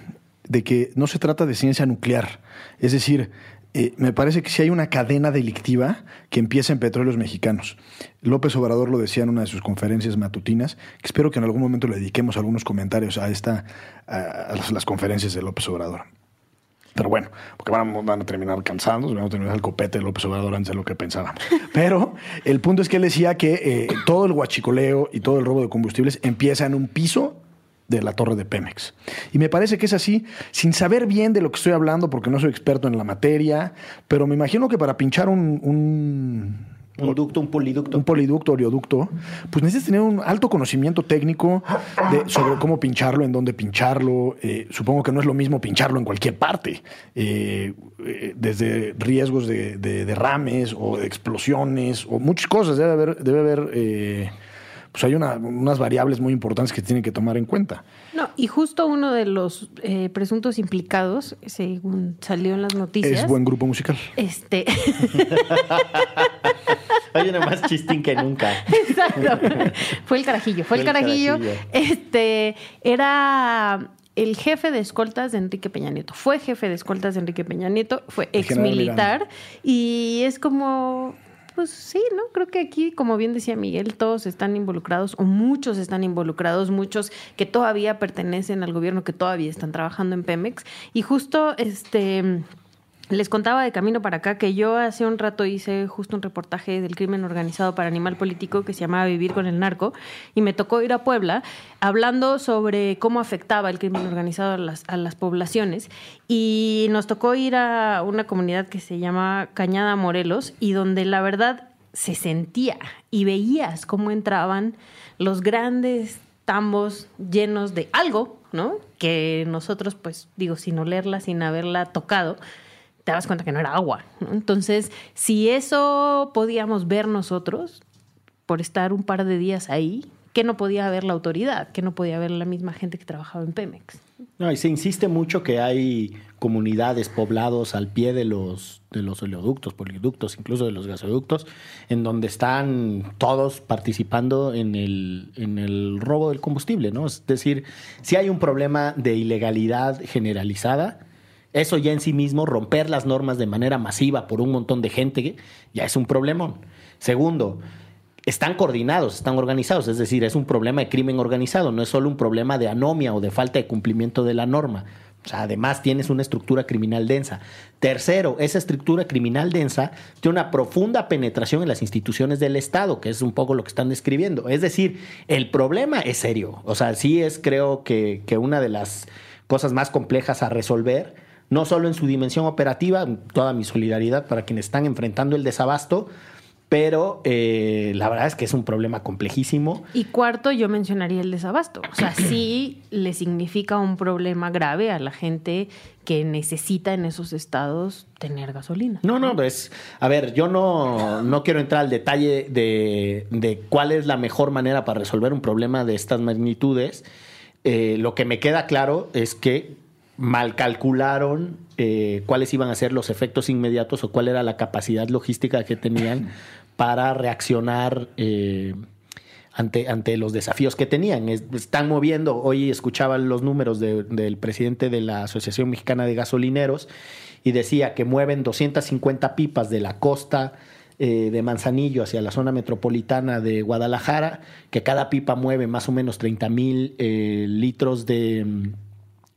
C: de que no se trata de ciencia nuclear. Es decir, eh, me parece que sí hay una cadena delictiva que empieza en petróleos mexicanos. López Obrador lo decía en una de sus conferencias matutinas, que espero que en algún momento le dediquemos algunos comentarios a esta, a las, las conferencias de López Obrador. Pero bueno, porque van, van a terminar cansados, van a terminar el copete de López Obrador antes de lo que pensábamos. Pero el punto es que él decía que eh, todo el huachicoleo y todo el robo de combustibles empieza en un piso de la torre de Pemex. Y me parece que es así, sin saber bien de lo que estoy hablando, porque no soy experto en la materia, pero me imagino que para pinchar un, un
D: un ducto, un poliducto.
C: Un poliducto, oleoducto, pues necesitas tener un alto conocimiento técnico de, sobre cómo pincharlo, en dónde pincharlo. Eh, supongo que no es lo mismo pincharlo en cualquier parte, eh, eh, desde riesgos de, de, derrames o de explosiones o muchas cosas. Debe haber, debe haber pues hay unas variables muy importantes que tienen que tomar en cuenta.
E: No, y justo uno de los eh, presuntos implicados, según salió en las noticias.
C: Es buen grupo musical.
E: Este.
D: Hay una más chistín que nunca.
E: Exacto. Fue el carajillo, fue, el, carajillo. Este era el jefe de escoltas de Enrique Peña Nieto. Fue jefe de escoltas de Enrique Peña Nieto, fue ex militar y es como pues sí, ¿no? Creo que aquí, como bien decía Miguel, todos están involucrados, o muchos están involucrados, muchos que todavía pertenecen al gobierno, que todavía están trabajando en Pemex. Y justo este les contaba de camino para acá que yo hace un rato hice justo un reportaje del crimen organizado para Animal Político que se llamaba Vivir con el Narco y me tocó ir a Puebla hablando sobre cómo afectaba el crimen organizado a las, poblaciones y nos tocó ir a una comunidad que se llama Cañada Morelos y donde la verdad se sentía y veías cómo entraban los grandes tambos llenos de algo, ¿no? Que nosotros, pues digo, sin olerla, sin haberla tocado, te das cuenta que no era agua. Entonces, si eso podíamos ver nosotros por estar un par de días ahí, ¿qué no podía ver la autoridad? ¿Qué no podía ver la misma gente que trabajaba en Pemex?
D: No, y se insiste mucho que hay comunidades, poblados al pie de los, de los oleoductos, poliductos, incluso de los gasoductos, en donde están todos participando en el, en el robo del combustible, ¿no? Es decir, si hay un problema de ilegalidad generalizada, eso ya en sí mismo, romper las normas de manera masiva por un montón de gente, ya es un problemón. Segundo, están coordinados, están organizados, es decir, es un problema de crimen organizado, no es solo un problema de anomia o de falta de cumplimiento de la norma. O sea, además tienes una estructura criminal densa. Tercero, esa estructura criminal densa tiene una profunda penetración en las instituciones del Estado, que es un poco lo que están describiendo. Es decir, el problema es serio. O sea, sí es creo que, que una de las cosas más complejas a resolver no solo en su dimensión operativa, toda mi solidaridad para quienes están enfrentando el desabasto, pero eh, la verdad es que es un problema complejísimo.
E: Y cuarto, yo mencionaría el desabasto. O sea, sí le significa un problema grave a la gente que necesita en esos estados tener gasolina.
D: No, no, pues, a ver, yo no, no quiero entrar al detalle de, de, cuál es la mejor manera para resolver un problema de estas magnitudes. Eh, lo que me queda claro es que mal calcularon eh, cuáles iban a ser los efectos inmediatos o cuál era la capacidad logística que tenían para reaccionar eh, ante, ante los desafíos que tenían. están moviendo, hoy escuchaban los números del presidente de la Asociación Mexicana de Gasolineros y decía que mueven 250 pipas de la costa eh, de Manzanillo hacia la zona metropolitana de Guadalajara, que cada pipa mueve más o menos 30 mil litros de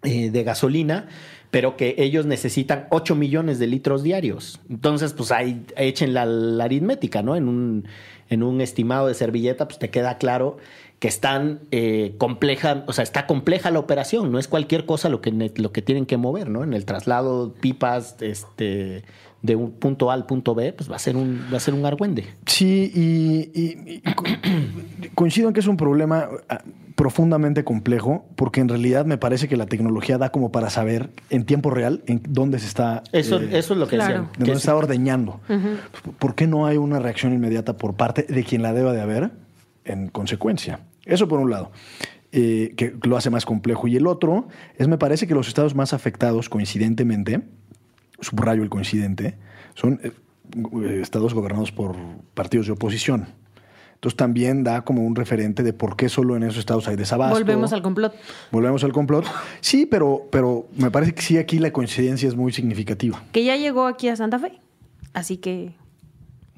D: eh, de gasolina, pero que ellos necesitan 8 millones de litros diarios. Entonces, pues ahí echen la, aritmética, ¿no? En un, en un estimado de servilleta, pues te queda claro que están eh, compleja, o sea, está compleja la operación, no es cualquier cosa lo que, lo que tienen que mover, ¿no? En el traslado, pipas, este de un punto A al punto B, pues va a ser un, va a ser un argüende.
C: Sí, y, coincido en que es un problema ah, profundamente complejo, porque en realidad me parece que la tecnología da como para saber en tiempo real en dónde se está.
D: Eso, eh, eso es lo que
E: claro.
C: dónde se está ordeñando. ¿Por qué no hay una reacción inmediata por parte de quien la deba de haber en consecuencia? Eso por un lado. Eh, que lo hace más complejo. Y el otro es, me parece que los estados más afectados, coincidentemente, subrayo el coincidente, son eh, estados gobernados por partidos de oposición. Entonces también da como un referente de por qué solo en esos estados hay desabasto.
E: Volvemos al complot.
C: Volvemos al complot. Sí, pero, pero me parece que sí aquí la coincidencia es muy significativa.
E: Que ya llegó aquí a Santa Fe. Así que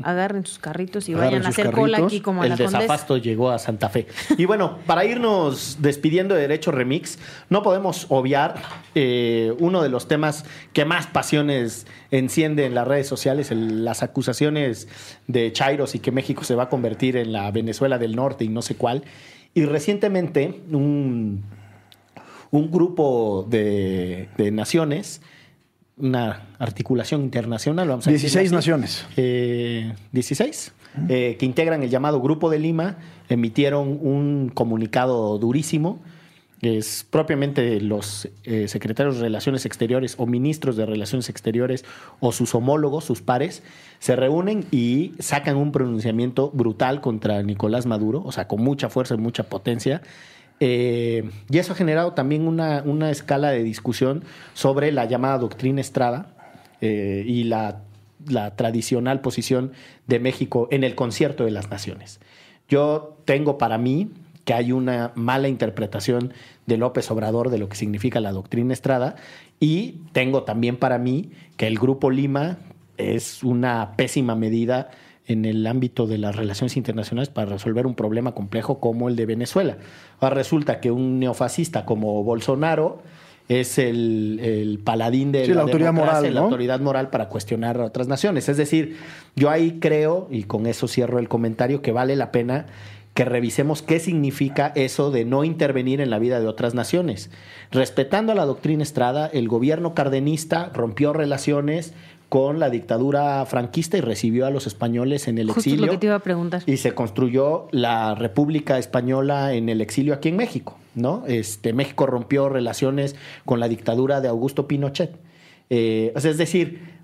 E: agarren sus carritos y vayan a hacer cola aquí como
D: El
E: la
D: desafasto llegó a Santa Fe. Y bueno, para irnos despidiendo de Derecho Remix, no podemos obviar eh, uno de los temas que más pasiones enciende en las redes sociales, las acusaciones de Chairos y que México se va a convertir en la Venezuela del Norte y no sé cuál. Y recientemente un un grupo de, de naciones, una articulación internacional, vamos a
C: 16
D: decirlo así,
C: naciones.
D: eh, 16, eh, que integran el llamado Grupo de Lima, emitieron un comunicado durísimo. Es propiamente los eh, secretarios de Relaciones Exteriores o ministros de Relaciones Exteriores o sus homólogos, sus pares, se reúnen y sacan un pronunciamiento brutal contra Nicolás Maduro, o sea, con mucha fuerza y mucha potencia. Eh, y eso ha generado también una, una escala de discusión sobre la llamada doctrina Estrada eh, y la, la tradicional posición de México en el concierto de las naciones. Yo tengo para mí que hay una mala interpretación de López Obrador de lo que significa la doctrina Estrada y tengo también para mí que el Grupo Lima es una pésima medida en el ámbito de las relaciones internacionales para resolver un problema complejo como el de Venezuela. Ahora resulta que un neofascista como Bolsonaro es el, el paladín de
C: Sí, la autoridad moral,
D: la autoridad moral para cuestionar a otras naciones. Es decir, yo ahí creo, y con eso cierro el comentario, que vale la pena que revisemos qué significa eso de no intervenir en la vida de otras naciones. Respetando a la doctrina Estrada, el gobierno cardenista rompió relaciones con la dictadura franquista y recibió a los españoles en el
E: Justo
D: exilio.
E: lo que te iba a preguntar.
D: Y se construyó la República Española en el exilio aquí en México, ¿no? Este, México rompió relaciones con la dictadura de Augusto Pinochet. Eh, o sea, es decir,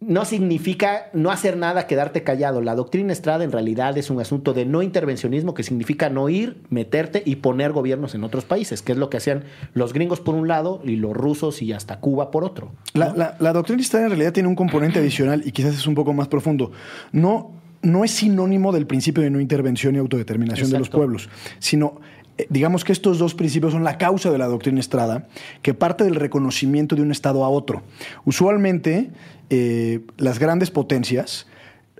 D: no significa no hacer nada, quedarte callado. La doctrina Estrada en realidad es un asunto de no intervencionismo que significa no ir, meterte y poner gobiernos en otros países, que es lo que hacían los gringos por un lado y los rusos y hasta Cuba por otro.
C: La, la- la doctrina Estrada en realidad tiene un componente adicional y quizás es un poco más profundo. No, no es sinónimo del principio de no intervención y autodeterminación de los pueblos, sino eh, digamos que estos dos principios son la causa de la doctrina Estrada, que parte del reconocimiento de un Estado a otro. Usualmente, eh, las grandes potencias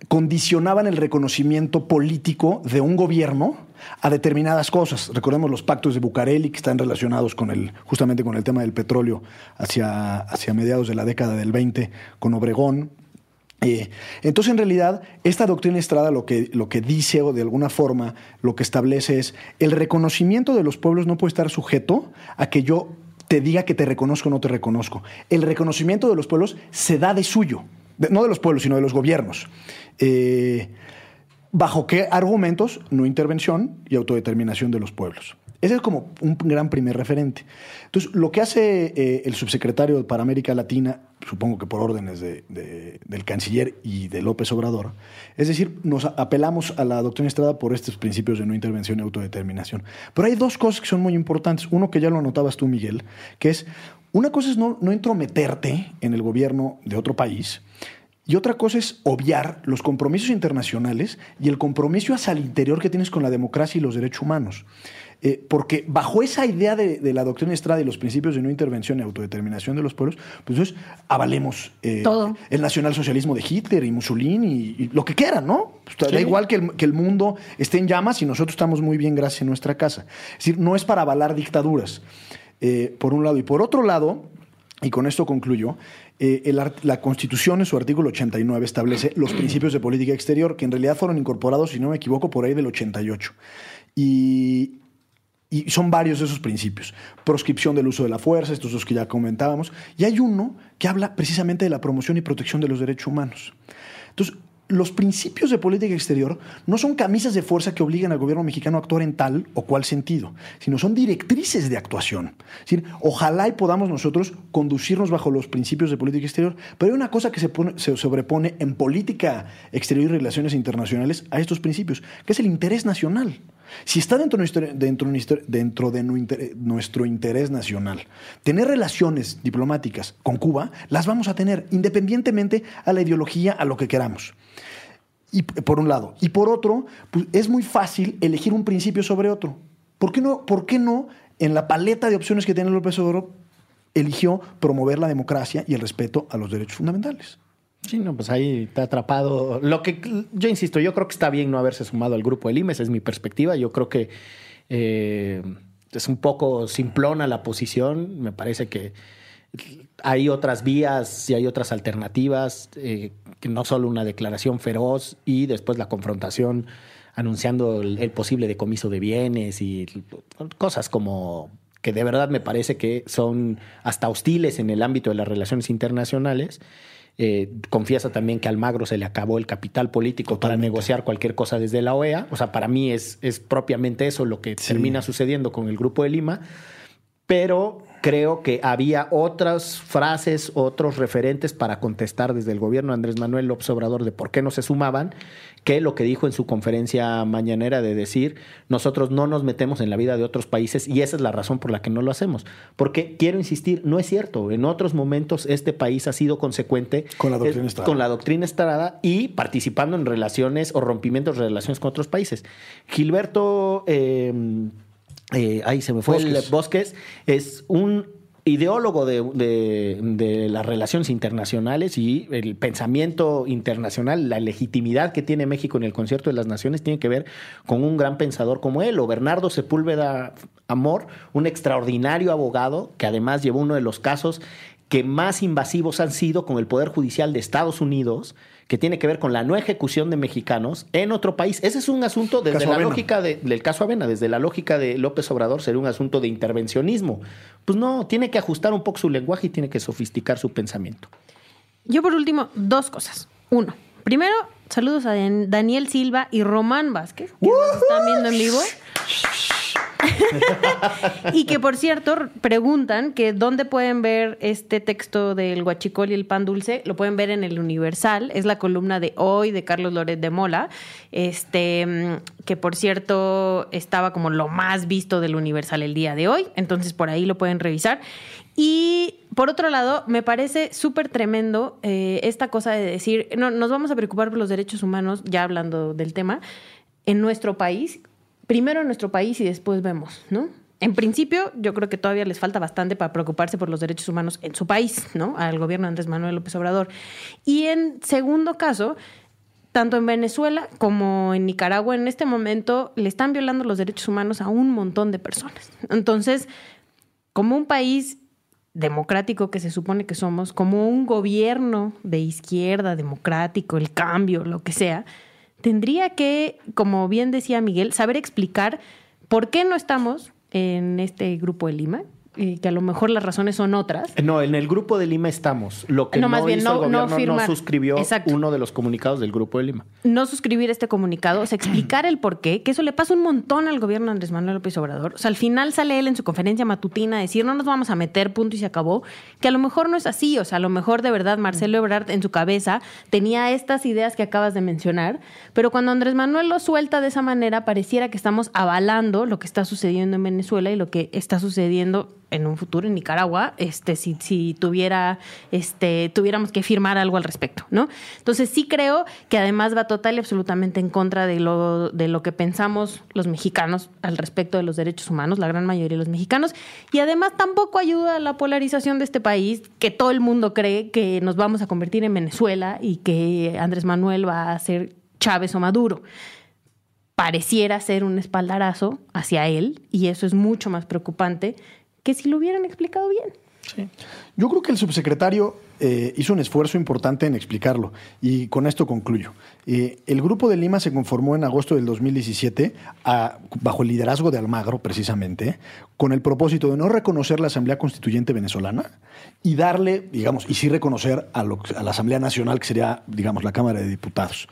C: condicionaban el reconocimiento político de un gobierno a determinadas cosas. Recordemos los pactos de Bucareli que están relacionados con el, justamente con el tema del petróleo hacia, hacia mediados de la década del 20 con Obregón. Eh, entonces, en realidad, esta doctrina Estrada lo que, lo que dice o de alguna forma lo que establece es el reconocimiento de los pueblos no puede estar sujeto a que yo te diga que te reconozco o no te reconozco. El reconocimiento de los pueblos se da de suyo, no de los pueblos, sino de los gobiernos. Eh, ¿Bajo qué argumentos? No intervención y autodeterminación de los pueblos. Ese es como un gran primer referente. Entonces, lo que hace eh, el subsecretario para América Latina, supongo que por órdenes de- de- del canciller y de López Obrador, es decir, nos apelamos a la doctrina Estrada por estos principios de no intervención y autodeterminación. Pero hay dos cosas que son muy importantes. Uno que ya lo anotabas tú, Miguel, que es, una cosa es no, no entrometerte en el gobierno de otro país, y otra cosa es obviar los compromisos internacionales y el compromiso hacia el interior que tienes con la democracia y los derechos humanos. Eh, porque bajo esa idea de, de la doctrina Estrada y los principios de no intervención y autodeterminación de los pueblos, pues entonces avalemos eh,
E: Todo.
C: el nacionalsocialismo de Hitler y Mussolini y, y lo que quieran, ¿no? Pues, Da igual que el, que el mundo esté en llamas y nosotros estamos muy bien gracias en nuestra casa. Es decir, no es para avalar dictaduras, eh, por un lado. Y por otro lado, y con esto concluyo, eh, el la Constitución en su artículo 89 establece los principios de política exterior, que en realidad fueron incorporados, si no me equivoco, por ahí del 88. Y, y son varios de esos principios. Proscripción del uso de la fuerza, estos dos que ya comentábamos. Y hay uno que habla precisamente de la promoción y protección de los derechos humanos. Entonces, los principios de política exterior no son camisas de fuerza que obligan al gobierno mexicano a actuar en tal o cual sentido, sino son directrices de actuación. Es decir, ojalá y podamos nosotros conducirnos bajo los principios de política exterior, pero hay una cosa que se, pone- se sobrepone en política exterior y relaciones internacionales a estos principios, que es el interés nacional. Si está dentro de nuestro, dentro de nuestro interés nacional, tener relaciones diplomáticas con Cuba, las vamos a tener independientemente a la ideología, a lo que queramos. Y por un lado. Y por otro, pues, es muy fácil elegir un principio sobre otro. ¿Por qué no, por qué no en la paleta de opciones que tiene López Obrador, eligió promover la democracia y el respeto a los derechos fundamentales?
D: Sí, no, pues ahí está atrapado. Lo que yo insisto, yo creo que está bien no haberse sumado al grupo del IMES, es mi perspectiva. Yo creo que eh, es un poco simplona la posición. Me parece que hay otras vías y hay otras alternativas, eh, que no solo una declaración feroz y después la confrontación anunciando el, el posible decomiso de bienes y cosas como que de verdad me parece que son hasta hostiles en el ámbito de las relaciones internacionales. Eh, confiesa también que Almagro se le acabó el capital político para negociar cualquier cosa desde la OEA. O sea, para mí es, es propiamente eso lo que termina sucediendo con el Grupo de Lima. Pero creo que había otras frases, otros referentes para contestar desde el gobierno de Andrés Manuel López Obrador de por qué no se sumaban, que lo que dijo en su conferencia mañanera de decir, nosotros no nos metemos en la vida de otros países y esa es la razón por la que no lo hacemos. Porque quiero insistir, no es cierto, en otros momentos este país ha sido consecuente
C: con la doctrina,
D: estrada. Con la doctrina estrada y participando en relaciones o rompimientos de relaciones con otros países. Gilberto... Eh, eh, ahí se me fue el Bosques, es un ideólogo de, las relaciones internacionales y el pensamiento internacional, la legitimidad que tiene México en el concierto de las naciones tiene que ver con un gran pensador como él, o Bernardo Sepúlveda Amor, un extraordinario abogado que además llevó uno de los casos que más invasivos han sido con el Poder Judicial de Estados Unidos, que tiene que ver con la no ejecución de mexicanos en otro país. Ese es un asunto desde la lógica del caso Avena, desde la lógica de López Obrador, sería un asunto de intervencionismo. Pues no, tiene que ajustar un poco su lenguaje y tiene que sofisticar su pensamiento.
E: Yo por último, dos cosas. Uno, primero, saludos a Daniel Silva y Román Vázquez, que nos están viendo en vivo. y que por cierto preguntan que dónde pueden ver este texto del guachicol y el pan dulce. Lo pueden ver en el Universal. Es la columna de hoy de Carlos Loret de Mola. Este, que por cierto estaba como lo más visto del Universal el día de hoy. Entonces por ahí lo pueden revisar. Y por otro lado, me parece súper tremendo eh, esta cosa de decir, no, nos vamos a preocupar por los derechos humanos, ya hablando del tema, en nuestro país, primero en nuestro país y después vemos, ¿no? En principio, yo creo que todavía les falta bastante para preocuparse por los derechos humanos en su país, ¿no? Al gobierno de Andrés Manuel López Obrador. Y en segundo caso, tanto en Venezuela como en Nicaragua, en este momento le están violando los derechos humanos a un montón de personas. Entonces, como un país democrático que se supone que somos, como un gobierno de izquierda, democrático, el cambio, lo que sea, tendría que, como bien decía Miguel, saber explicar por qué no estamos en este grupo de Lima, que a lo mejor las razones son otras.
D: No, en el grupo de Lima estamos. Lo que no, más bien, no, no, suscribió uno de los comunicados del grupo de Lima.
E: No suscribir este comunicado, o sea, explicar el por qué, que eso le pasa un montón al gobierno de Andrés Manuel López Obrador. O sea, al final sale él en su conferencia matutina a decir, no nos vamos a meter, punto y se acabó, que a lo mejor no es así, o sea, a lo mejor de verdad Marcelo Ebrard en su cabeza tenía estas ideas que acabas de mencionar, pero cuando Andrés Manuel lo suelta de esa manera, pareciera que estamos avalando lo que está sucediendo en Venezuela y lo que está sucediendo en un futuro en Nicaragua, este, si, si tuviera, este, tuviéramos que firmar algo al respecto, ¿no? Entonces sí creo que además va total y absolutamente en contra de lo, de lo que pensamos los mexicanos al respecto de los derechos humanos, la gran mayoría de los mexicanos, y además tampoco ayuda a la polarización de este país, que todo el mundo cree que nos vamos a convertir en Venezuela y que Andrés Manuel va a ser Chávez o Maduro pareciera ser un espaldarazo hacia él y eso es mucho más preocupante que si lo hubieran explicado bien.
C: Yo creo que el subsecretario eh, hizo un esfuerzo importante en explicarlo y con esto concluyo. Eh, el Grupo de Lima se conformó en agosto del 2017 bajo el liderazgo de Almagro, precisamente, con el propósito de no reconocer la Asamblea Constituyente venezolana y darle, digamos, y sí reconocer a, la Asamblea Nacional, que sería, digamos, la Cámara de Diputados.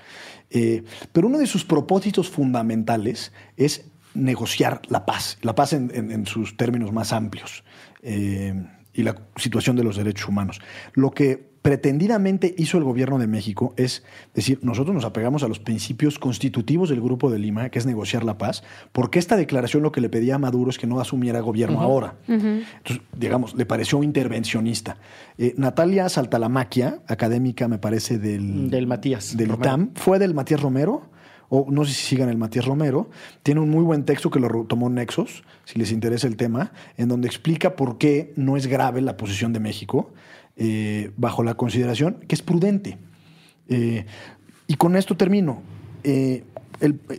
C: Eh, pero uno de sus propósitos fundamentales es negociar la paz, la paz en, sus términos más amplios eh, y la situación de los derechos humanos. Lo que pretendidamente hizo el gobierno de México es decir, nosotros nos apegamos a los principios constitutivos del Grupo de Lima, que es negociar la paz, porque esta declaración lo que le pedía a Maduro es que no asumiera gobierno ahora. Entonces, digamos, le pareció intervencionista. Eh, Natalia Saltalamaquia, académica, me parece, del...
D: Del Matías.
C: Del ITAM, fue del Matías Romero o no sé si sigan el Matías Romero, tiene un muy buen texto que lo tomó Nexos, si les interesa el tema, en donde explica por qué no es grave la posición de México, eh, bajo la consideración que es prudente. Eh, y con esto termino. Eh,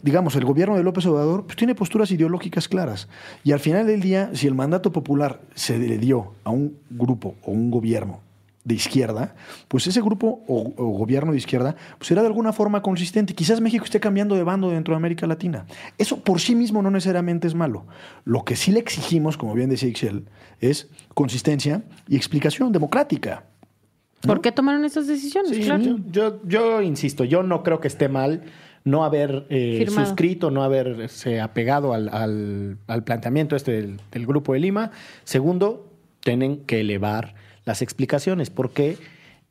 C: digamos, el gobierno de López Obrador pues, tiene posturas ideológicas claras. Y al final del día, si el mandato popular se le dio a un grupo o un gobierno de izquierda, pues ese grupo o, o, gobierno de izquierda pues será de alguna forma consistente. Quizás México esté cambiando de bando dentro de América Latina. Eso por sí mismo no necesariamente es malo. Lo que sí le exigimos, como bien decía Ixel, es consistencia y explicación democrática.
E: ¿no? ¿Por qué tomaron esas decisiones?
D: Sí, claro. yo, yo, yo, insisto, yo no creo que esté mal no haber eh, suscrito, no haberse apegado al, al, al planteamiento este del, del Grupo de Lima. Segundo, tienen que elevar las explicaciones, porque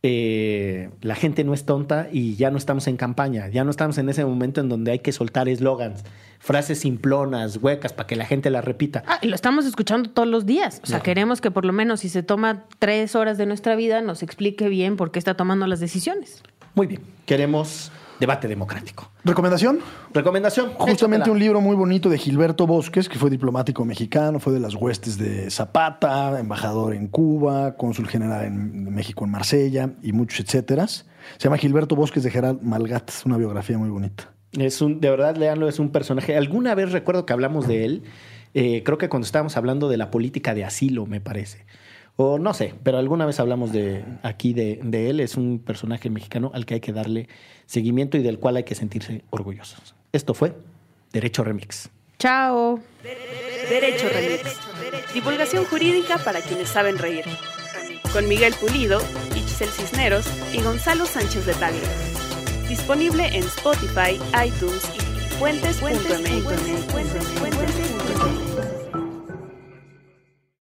D: eh, la gente no es tonta y ya no estamos en campaña, ya no estamos en ese momento en donde hay que soltar eslogans, frases simplonas, huecas, para que la gente las repita.
E: Ah, y lo estamos escuchando todos los días. O sea, no. queremos que por lo menos si se toma tres horas de nuestra vida nos explique bien por qué está tomando las decisiones.
D: Muy bien, queremos debate democrático.
C: ¿Recomendación?
D: Recomendación.
C: Justamente Échatela. un libro muy bonito de Gilberto Bosques, que fue diplomático mexicano, fue de las huestes de Zapata, embajador en Cuba, cónsul general en México en Marsella y muchos etcétera. Se llama Gilberto Bosques de Gerald Malgat, es una biografía muy bonita.
D: Es un, de verdad, leanlo, es un personaje. Alguna vez recuerdo que hablamos de él, eh, creo que cuando estábamos hablando de la política de asilo, me parece o no sé, pero alguna vez hablamos de aquí de, de, él. Es un personaje mexicano al que hay que darle seguimiento y del cual hay que sentirse orgullosos. Esto fue Derecho Remix.
E: Chao.
B: Derecho Remix. Divulgación jurídica para quienes saben reír. Con Miguel Pulido, Itzel Cisneros y Gonzalo Sánchez de Tagle. Disponible en Spotify, iTunes y fuentes.mx.